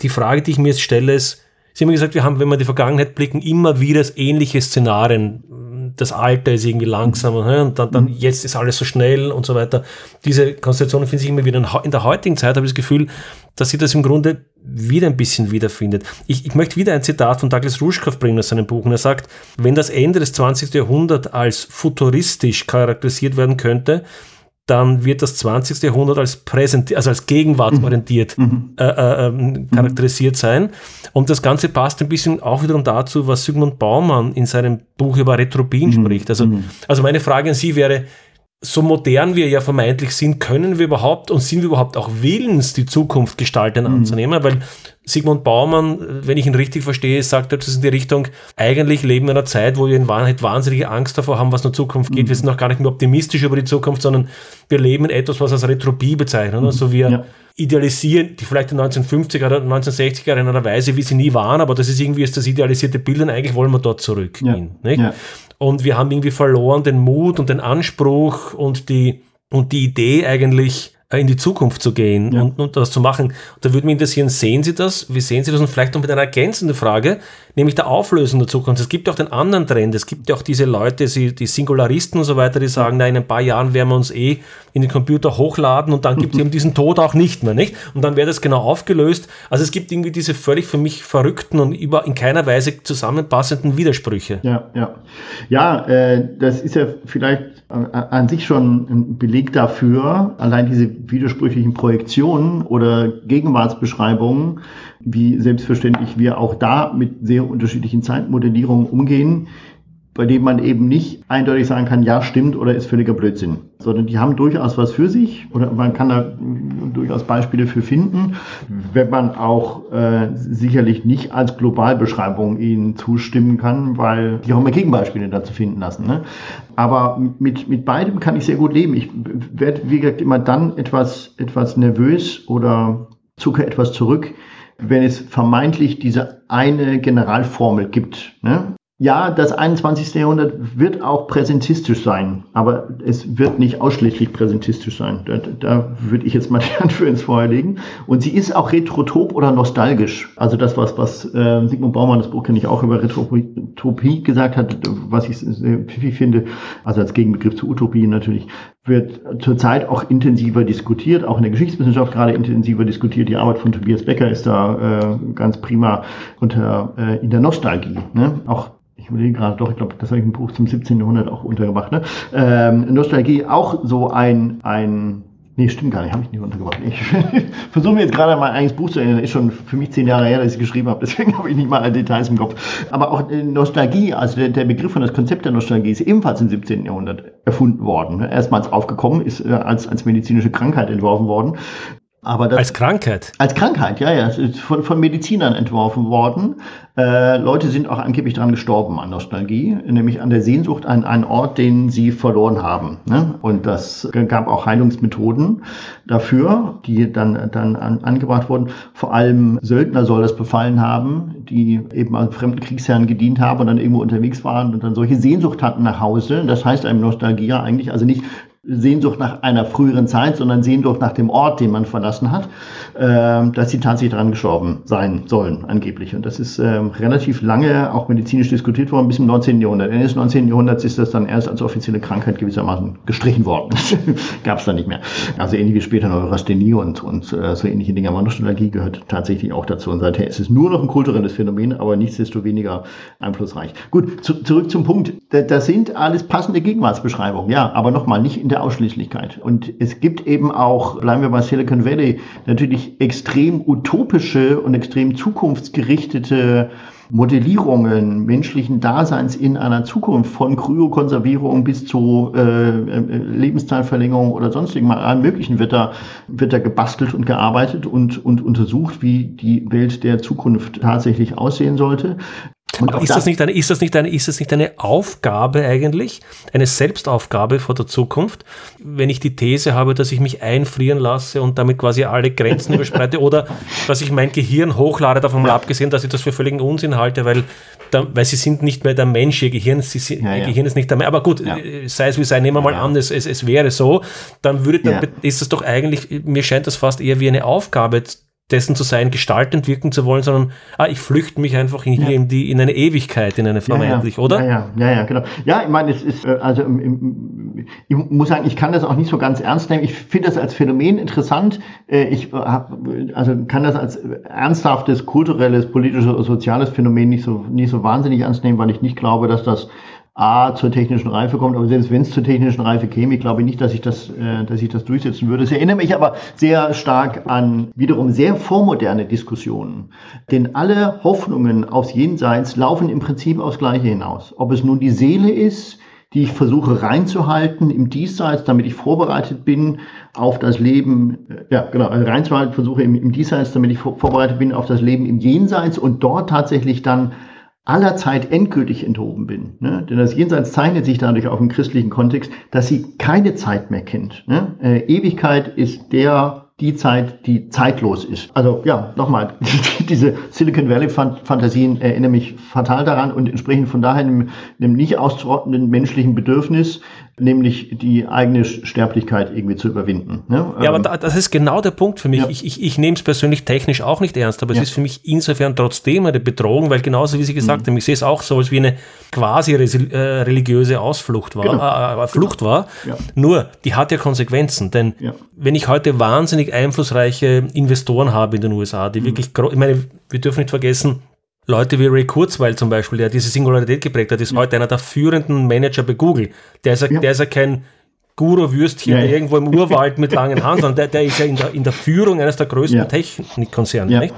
die Frage, die ich mir jetzt stelle, ist, Sie haben gesagt, wir haben, wenn wir in die Vergangenheit blicken, immer wieder ähnliche Szenarien. Das Alter ist irgendwie langsamer mhm. und dann, dann mhm. jetzt ist alles so schnell und so weiter. Diese Konstellationen finden sich immer wieder. In der heutigen Zeit habe ich das Gefühl, dass sie das im Grunde wieder ein bisschen wiederfindet. Ich, ich möchte wieder ein Zitat von Douglas Rushkoff bringen aus seinem Buch. Und er sagt, wenn das Ende des 20. Jahrhunderts als futuristisch charakterisiert werden könnte, dann wird das 20. Jahrhundert als präsent, also als gegenwartsorientiert mhm. mhm. äh, äh, ähm, charakterisiert sein. Und das Ganze passt ein bisschen auch wiederum dazu, was Sigmund Baumann in seinem Buch über Retropien mhm. spricht. Also, mhm. also meine Frage an Sie wäre, so modern wir ja vermeintlich sind, können wir überhaupt und sind wir überhaupt auch willens, die Zukunft gestalten mhm. anzunehmen? Weil Sigmund Baumann, wenn ich ihn richtig verstehe, sagt etwas in die Richtung, eigentlich leben wir in einer Zeit, wo wir in Wahrheit wahnsinnige Angst davor haben, was in der Zukunft geht. Mhm. Wir sind noch gar nicht mehr optimistisch über die Zukunft, sondern wir leben in etwas, was als Retropie bezeichnet. Mhm. Also wir ja. idealisieren die vielleicht in 1950er oder 1960er in einer Weise, wie sie nie waren, aber das ist irgendwie ist das idealisierte Bild und eigentlich wollen wir dort zurückgehen. Ja. Ja. Und wir haben irgendwie verloren den Mut und den Anspruch und die, und die Idee eigentlich, äh, in die Zukunft zu gehen ja. und, und das zu machen. Da würde mich interessieren, sehen Sie das? Wie sehen Sie das? Und vielleicht noch mit einer ergänzenden Frage, nämlich der Auflösung der Zukunft. Es gibt ja auch den anderen Trend. Es gibt ja auch diese Leute, die Singularisten und so weiter, die sagen, na, in ein paar Jahren werden wir uns eh in den Computer hochladen und dann gibt es eben diesen Tod auch nicht mehr, nicht? Und dann wäre das genau aufgelöst. Also es gibt irgendwie diese völlig für mich verrückten und über in keiner Weise zusammenpassenden Widersprüche. Ja, ja. Ja, äh, das ist ja vielleicht an sich schon ein Beleg dafür, allein diese widersprüchlichen Projektionen oder Gegenwartsbeschreibungen, wie selbstverständlich wir auch da mit sehr unterschiedlichen Zeitmodellierungen umgehen, bei dem man eben nicht eindeutig sagen kann, ja, stimmt oder ist völliger Blödsinn, sondern die haben durchaus was für sich oder man kann da durchaus Beispiele für finden, wenn man auch äh, sicherlich nicht als Globalbeschreibung ihnen zustimmen kann, weil die auch immer Gegenbeispiele dazu finden lassen. Ne? Aber mit, mit beidem kann ich sehr gut leben. Ich werde, wie gesagt, immer dann etwas, etwas nervös oder zucke etwas zurück, wenn es vermeintlich diese eine Generalformel gibt. Ne? ja, das 21. Jahrhundert wird auch präsentistisch sein, aber es wird nicht ausschließlich präsentistisch sein. Da, da würde ich jetzt mal (laughs) die Hand für ins Feuer legen. Und sie ist auch retrotop oder nostalgisch. Also das, was, was äh, Sigmund Baumann, das Buch kenne ich auch über Retrotopie gesagt hat, was ich sehr pfiffig finde, also als Gegenbegriff zu Utopie natürlich, wird zurzeit auch intensiver diskutiert, auch in der Geschichtswissenschaft gerade intensiver diskutiert. Die Arbeit von Tobias Becker ist da äh, ganz prima unter äh, in der Nostalgie. Ne? Auch ich überlege gerade doch, ich glaube, das habe ich im Buch zum 17. Jahrhundert auch untergebracht. Ne? Ähm, Nostalgie auch so ein, ein Nee, stimmt gar nicht, habe ich nicht untergebracht. Ich (laughs) versuche mir jetzt gerade mein eigenes Buch zu erinnern. Ist schon für mich zehn Jahre her, dass ich es geschrieben habe, (laughs) deswegen habe ich nicht mal alle Details im Kopf. Aber auch Nostalgie, also der, der Begriff und das Konzept der Nostalgie ist ebenfalls im 17. Jahrhundert erfunden worden. Erstmals aufgekommen, ist äh, als, als medizinische Krankheit entworfen worden. Aber das, als Krankheit? Als Krankheit, ja, ja. Es ist von, von Medizinern entworfen worden. Äh, Leute sind auch angeblich daran gestorben an Nostalgie, nämlich an der Sehnsucht an einen Ort, den sie verloren haben. Ne? Und das gab auch Heilungsmethoden dafür, die dann, dann an, angebracht wurden. Vor allem Söldner soll das befallen haben, die eben an fremden Kriegsherren gedient haben und dann irgendwo unterwegs waren und dann solche Sehnsucht hatten nach Hause. Das heißt einem Nostalgie eigentlich, also nicht Sehnsucht nach einer früheren Zeit, sondern Sehnsucht nach dem Ort, den man verlassen hat, äh, dass sie tatsächlich daran gestorben sein sollen, angeblich. Und das ist äh, relativ lange auch medizinisch diskutiert worden, bis im 19. Jahrhundert. Ende des 19. Jahrhunderts ist das dann erst als offizielle Krankheit gewissermaßen gestrichen worden. (laughs) Gab es dann nicht mehr. Also ähnlich wie später Neurasthenie und, und äh, so ähnliche Dinge. Monostolalgie gehört tatsächlich auch dazu. Und seither ist es nur noch ein kulturelles Phänomen, aber nichtsdestoweniger einflussreich. Gut, zu, zurück zum Punkt. Das sind alles passende Gegenwartsbeschreibungen, ja, aber nochmal nicht in der Ausschließlichkeit. Und es gibt eben auch, bleiben wir bei Silicon Valley, natürlich extrem utopische und extrem zukunftsgerichtete Modellierungen menschlichen Daseins in einer Zukunft von Kryokonservierung bis zu äh, äh Lebenszeitverlängerung oder sonstigen mal allem möglichen wird da, wird da gebastelt und gearbeitet und, und untersucht, wie die Welt der Zukunft tatsächlich aussehen sollte. Aber ist das, nicht eine, ist, das nicht eine, ist das nicht eine Aufgabe eigentlich, eine Selbstaufgabe vor der Zukunft, wenn ich die These habe, dass ich mich einfrieren lasse und damit quasi alle Grenzen (laughs) überschreite oder dass ich mein Gehirn hochlade, davon mal abgesehen, dass ich das für völligen Unsinn halte, weil, da, weil sie sind nicht mehr der Mensch, ihr Gehirn, sie, ja, ihr ja. Gehirn ist nicht der Mensch. Aber gut, ja. Äh, sei es wie sei, nehmen wir mal an, es, es, es wäre so, dann würde, dann ist das doch eigentlich, mir scheint das fast eher wie eine Aufgabe dessen zu sein, gestaltend wirken zu wollen, sondern ah, ich flüchte mich einfach in, ja. in, die, in eine Ewigkeit, in eine vermeintlich, ja, ja. oder? Ja, ja, ja, genau. Ja, ich meine, es ist, äh, also ich muss sagen, ich kann das auch nicht so ganz ernst nehmen. Ich finde das als Phänomen interessant. Äh, ich hab, also kann das als ernsthaftes, kulturelles, politisches, soziales Phänomen nicht so, nicht so wahnsinnig ernst nehmen, weil ich nicht glaube, dass das A zur technischen Reife kommt, aber selbst wenn es zur technischen Reife käme, ich glaube nicht, dass ich das, äh, dass ich das durchsetzen würde. Es erinnert mich aber sehr stark an wiederum sehr vormoderne Diskussionen. Denn alle Hoffnungen aufs Jenseits laufen im Prinzip aufs Gleiche hinaus. Ob es nun die Seele ist, die ich versuche reinzuhalten im Diesseits, damit ich vorbereitet bin auf das Leben, äh, ja genau, also reinzuhalten, versuche im, im Diesseits, damit ich vorbereitet bin auf das Leben im Jenseits und dort tatsächlich dann aller Zeit endgültig enthoben bin. Ne? Denn das Jenseits zeichnet sich dadurch auch im christlichen Kontext, dass sie keine Zeit mehr kennt. Ne? Äh, Ewigkeit ist der die Zeit, die zeitlos ist. Also ja, nochmal, (laughs) diese Silicon Valley-Fantasien erinnern mich fatal daran und entsprechen von daher einem, einem nicht auszurottenden menschlichen Bedürfnis, nämlich die eigene Sterblichkeit irgendwie zu überwinden. Ne? Ja, aber ähm, da, das ist genau der Punkt für mich. Ja. Ich, ich, ich nehme es persönlich technisch auch nicht ernst, aber es ja. ist für mich insofern trotzdem eine Bedrohung, weil genauso wie Sie gesagt mhm. haben, ich sehe es auch so als wie eine quasi äh, religiöse Ausflucht war, genau. äh, Flucht genau. war. Ja. Nur, die hat ja Konsequenzen, denn wenn ich heute wahnsinnig einflussreiche Investoren habe in den USA, die mhm. wirklich, ich meine, wir dürfen nicht vergessen, Leute wie Ray Kurzweil zum Beispiel, der diese Singularität geprägt hat, ist ja. heute einer der führenden Manager bei Google. Der ist, ja. der ist ja kein Guru-Würstchen ja, irgendwo im Urwald mit langen Haaren, sondern der, der ist ja in der, in der Führung eines der größten Technikkonzerne.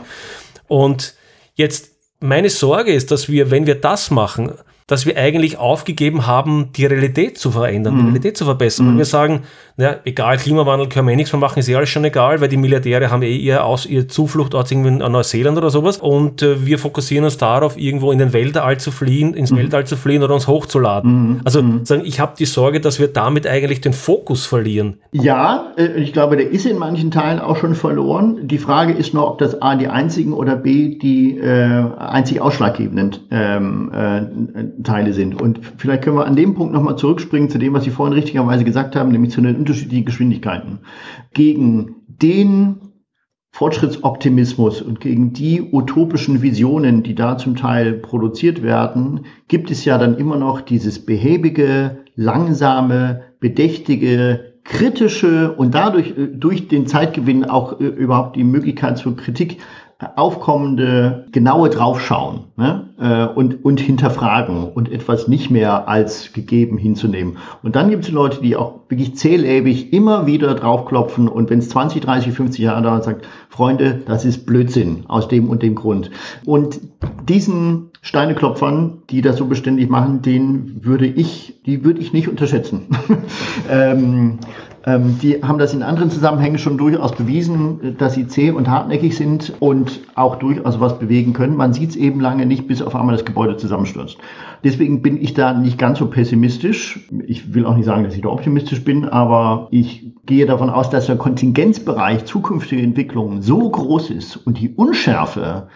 Und jetzt, meine Sorge ist, dass wir, wenn wir das machen, dass wir eigentlich aufgegeben haben, die Realität zu verändern, mhm. die Realität zu verbessern. Mhm. Und wir sagen, ja, egal, Klimawandel können wir eh nichts mehr machen, ist eh alles schon egal, weil die Milliardäre haben eh ihr, Aus, ihr Zufluchtort irgendwie in Neuseeland oder sowas. Und äh, wir fokussieren uns darauf, irgendwo in den Weltall zu fliehen, ins mhm. Weltall zu fliehen oder uns hochzuladen. Mhm. Also mhm. sagen, ich habe die Sorge, dass wir damit eigentlich den Fokus verlieren. Ja, äh, ich glaube, der ist in manchen Teilen auch schon verloren. Die Frage ist nur, ob das A die einzigen oder B die äh, einzig ausschlaggebenden ähm, äh, Teile sind. Und vielleicht können wir an dem Punkt nochmal zurückspringen zu dem, was Sie vorhin richtigerweise gesagt haben, nämlich zu den unterschiedlichen Geschwindigkeiten. Gegen den Fortschrittsoptimismus und gegen die utopischen Visionen, die da zum Teil produziert werden, gibt es ja dann immer noch dieses behäbige, langsame, bedächtige, kritische und dadurch äh, durch den Zeitgewinn auch äh, überhaupt die Möglichkeit zur Kritik aufkommende genaue draufschauen ne? äh, und, und hinterfragen und etwas nicht mehr als gegeben hinzunehmen. Und dann gibt es Leute, die auch wirklich zählebig immer wieder draufklopfen und wenn es 20, 30, 50 Jahre dauert, sagt, Freunde, das ist Blödsinn aus dem und dem Grund. Und diesen Steineklopfern, die das so beständig machen, den würde ich, die würde ich nicht unterschätzen. (laughs) ähm, ähm, die haben das in anderen Zusammenhängen schon durchaus bewiesen, dass sie zäh und hartnäckig sind und auch durchaus was bewegen können. Man sieht es eben lange nicht, bis auf einmal das Gebäude zusammenstürzt. Deswegen bin ich da nicht ganz so pessimistisch. Ich will auch nicht sagen, dass ich da optimistisch bin, aber ich gehe davon aus, dass der Kontingenzbereich zukünftiger Entwicklungen so groß ist und die Unschärfe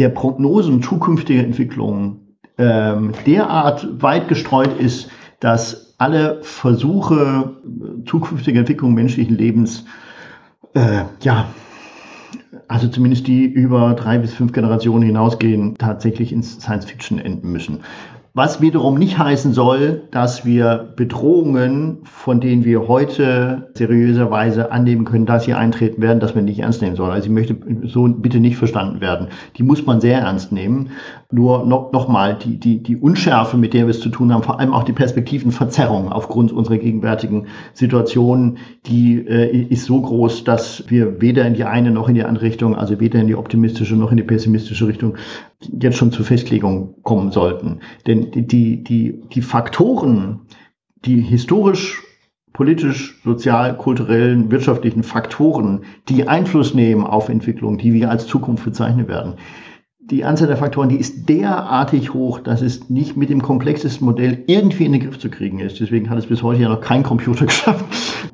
der Prognosen zukünftiger Entwicklungen ähm, derart weit gestreut ist, dass alle Versuche zukünftiger Entwicklung menschlichen Lebens, äh, ja, also zumindest die über drei bis fünf Generationen hinausgehen, tatsächlich ins Science Fiction enden müssen. Was wiederum nicht heißen soll, dass wir Bedrohungen, von denen wir heute seriöserweise annehmen können, dass sie eintreten werden, dass wir nicht ernst nehmen sollen. Also ich möchte so bitte nicht verstanden werden. Die muss man sehr ernst nehmen. Nur noch, noch mal, die, die, die Unschärfe, mit der wir es zu tun haben, vor allem auch die Perspektivenverzerrung aufgrund unserer gegenwärtigen Situation, die äh, ist so groß, dass wir weder in die eine noch in die andere Richtung, also weder in die optimistische noch in die pessimistische Richtung, jetzt schon zur Festlegung kommen sollten. Denn die, die, die, Faktoren, die historisch politisch, sozial, kulturellen, wirtschaftlichen Faktoren, die Einfluss nehmen auf Entwicklung, die wir als Zukunft bezeichnen werden, die Anzahl der Faktoren, die ist derartig hoch, dass es nicht mit dem komplexesten Modell irgendwie in den Griff zu kriegen ist. Deswegen hat es bis heute ja noch kein Computer (laughs) geschafft,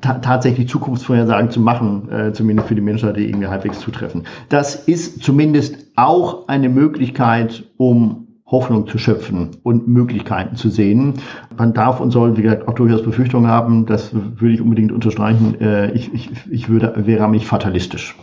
ta tatsächlich Zukunftsvorhersagen zu machen, äh, zumindest für die Menschheit, die irgendwie halbwegs zutreffen. Das ist zumindest auch eine Möglichkeit, um Hoffnung zu schöpfen und Möglichkeiten zu sehen. Man darf und soll, wie gesagt, auch durchaus Befürchtungen haben. Das würde ich unbedingt unterstreichen. Äh, ich, ich, ich würde, wäre nicht fatalistisch.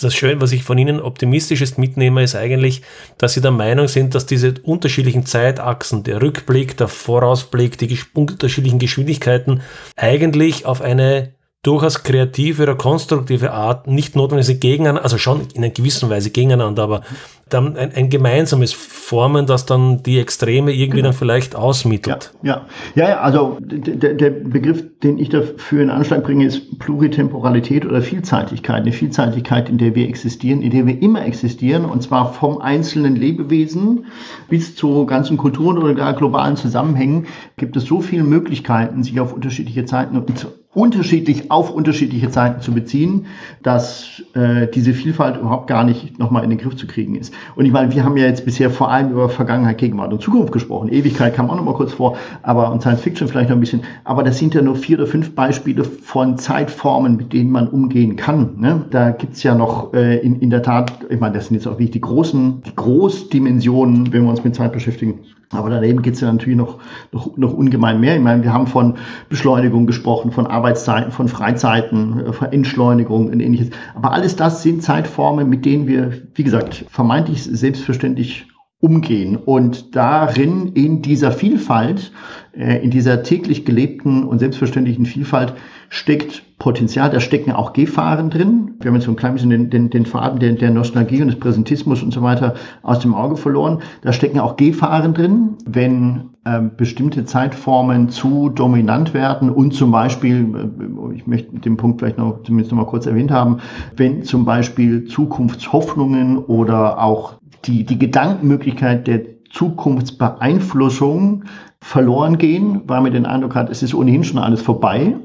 Das schön, was ich von Ihnen optimistisches mitnehme, ist eigentlich, dass Sie der Meinung sind, dass diese unterschiedlichen Zeitachsen, der Rückblick, der Vorausblick, die unterschiedlichen Geschwindigkeiten eigentlich auf eine durchaus kreative oder konstruktive Art, nicht notwendig gegeneinander, also schon in einer gewissen Weise gegeneinander, aber dann ein, ein gemeinsames Formen, das dann die Extreme irgendwie genau. dann vielleicht ausmittelt. Ja, ja, ja, also der, Begriff, den ich dafür in Anschlag bringe, ist Pluritemporalität oder Vielseitigkeit. Eine Vielseitigkeit, in der wir existieren, in der wir immer existieren, und zwar vom einzelnen Lebewesen bis zu ganzen Kulturen oder gar globalen Zusammenhängen gibt es so viele Möglichkeiten, sich auf unterschiedliche Zeiten und unterschiedlich auf unterschiedliche Zeiten zu beziehen, dass äh, diese Vielfalt überhaupt gar nicht nochmal in den Griff zu kriegen ist. Und ich meine, wir haben ja jetzt bisher vor allem über Vergangenheit, Gegenwart und Zukunft gesprochen. Ewigkeit kam auch noch mal kurz vor, aber und Science Fiction vielleicht noch ein bisschen. Aber das sind ja nur vier oder fünf Beispiele von Zeitformen, mit denen man umgehen kann. Ne? Da gibt's ja noch äh, in, in der Tat, ich meine, das sind jetzt auch wirklich die großen, die Großdimensionen, wenn wir uns mit Zeit beschäftigen. Aber daneben geht es ja natürlich noch, noch, noch ungemein mehr. Ich meine, wir haben von Beschleunigung gesprochen, von Arbeitszeiten, von Freizeiten, äh, von Entschleunigung und ähnliches. Aber alles das sind Zeitformen, mit denen wir, wie gesagt, vermeintlich selbstverständlich umgehen. Und darin, in dieser Vielfalt, äh, in dieser täglich gelebten und selbstverständlichen Vielfalt, steckt Potenzial, da stecken auch Gefahren drin. Wir haben jetzt so ein klein bisschen den, den, den Faden der, der Nostalgie und des Präsentismus und so weiter aus dem Auge verloren. Da stecken auch Gefahren drin, wenn äh, bestimmte Zeitformen zu dominant werden und zum Beispiel, äh, ich möchte den Punkt vielleicht noch zumindest noch mal kurz erwähnt haben, wenn zum Beispiel Zukunftshoffnungen oder auch die, die Gedankenmöglichkeit der Zukunftsbeeinflussung verloren gehen, weil man den Eindruck hat, es ist ohnehin schon alles vorbei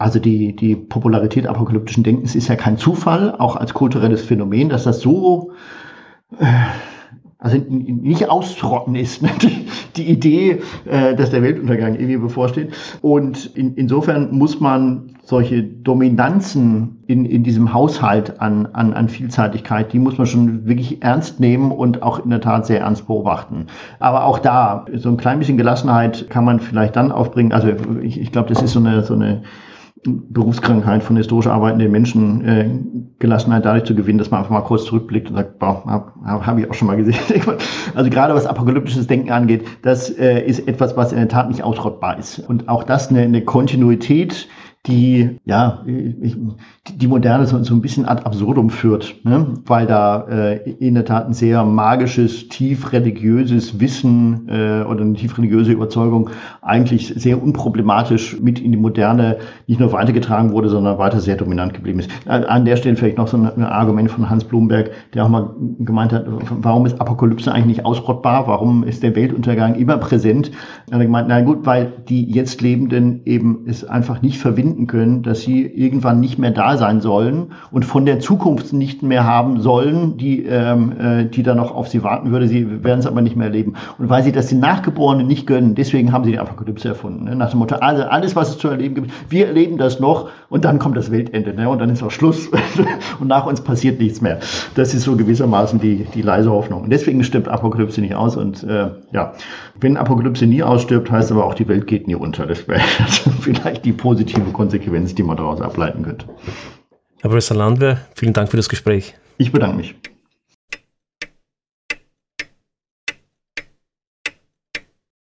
also die, die Popularität apokalyptischen Denkens ist ja kein Zufall, auch als kulturelles Phänomen, dass das so äh, also nicht austrotten ist, ne? (laughs) die, die Idee, äh, dass der Weltuntergang irgendwie bevorsteht. Und in, insofern muss man solche Dominanzen in, in diesem Haushalt an, an, an Vielseitigkeit, die muss man schon wirklich ernst nehmen und auch in der Tat sehr ernst beobachten. Aber auch da, so ein klein bisschen Gelassenheit kann man vielleicht dann aufbringen. Also ich, ich glaube, das ist so eine, so eine Berufskrankheit von historisch arbeitenden Menschen äh, Gelassenheit dadurch zu gewinnen, dass man einfach mal kurz zurückblickt und sagt, boah, habe hab ich auch schon mal gesehen. (laughs) also gerade was apokalyptisches Denken angeht, das äh, ist etwas, was in der Tat nicht ausrottbar ist. Und auch das eine, eine Kontinuität die ja die Moderne so, so ein bisschen ad absurdum führt, ne? weil da äh, in der Tat ein sehr magisches, tief religiöses Wissen äh, oder eine tief religiöse Überzeugung eigentlich sehr unproblematisch mit in die Moderne nicht nur weitergetragen wurde, sondern weiter sehr dominant geblieben ist. An der Stelle vielleicht noch so ein Argument von Hans Blumberg, der auch mal gemeint hat, warum ist Apokalypse eigentlich nicht ausrottbar? Warum ist der Weltuntergang immer präsent? Er hat gemeint, na gut, weil die jetzt Lebenden eben es einfach nicht verwinden finden können, dass sie irgendwann nicht mehr da sein sollen und von der Zukunft nicht mehr haben sollen, die, ähm, äh, die da noch auf sie warten würde. Sie werden es aber nicht mehr erleben. Und weil sie das den Nachgeborenen nicht gönnen, deswegen haben sie die Apokalypse erfunden. Ne? Nach dem Motto, also alles, was es zu erleben gibt, wir erleben das noch und dann kommt das Weltende ne? und dann ist auch Schluss (laughs) und nach uns passiert nichts mehr. Das ist so gewissermaßen die, die leise Hoffnung. Und deswegen stirbt Apokalypse nicht aus und äh, ja, wenn Apokalypse nie ausstirbt, heißt aber auch, die Welt geht nie unter. Das wäre (laughs) vielleicht die positive Konsequenz, die man daraus ableiten könnte. Herr Professor Landwehr, vielen Dank für das Gespräch. Ich bedanke mich.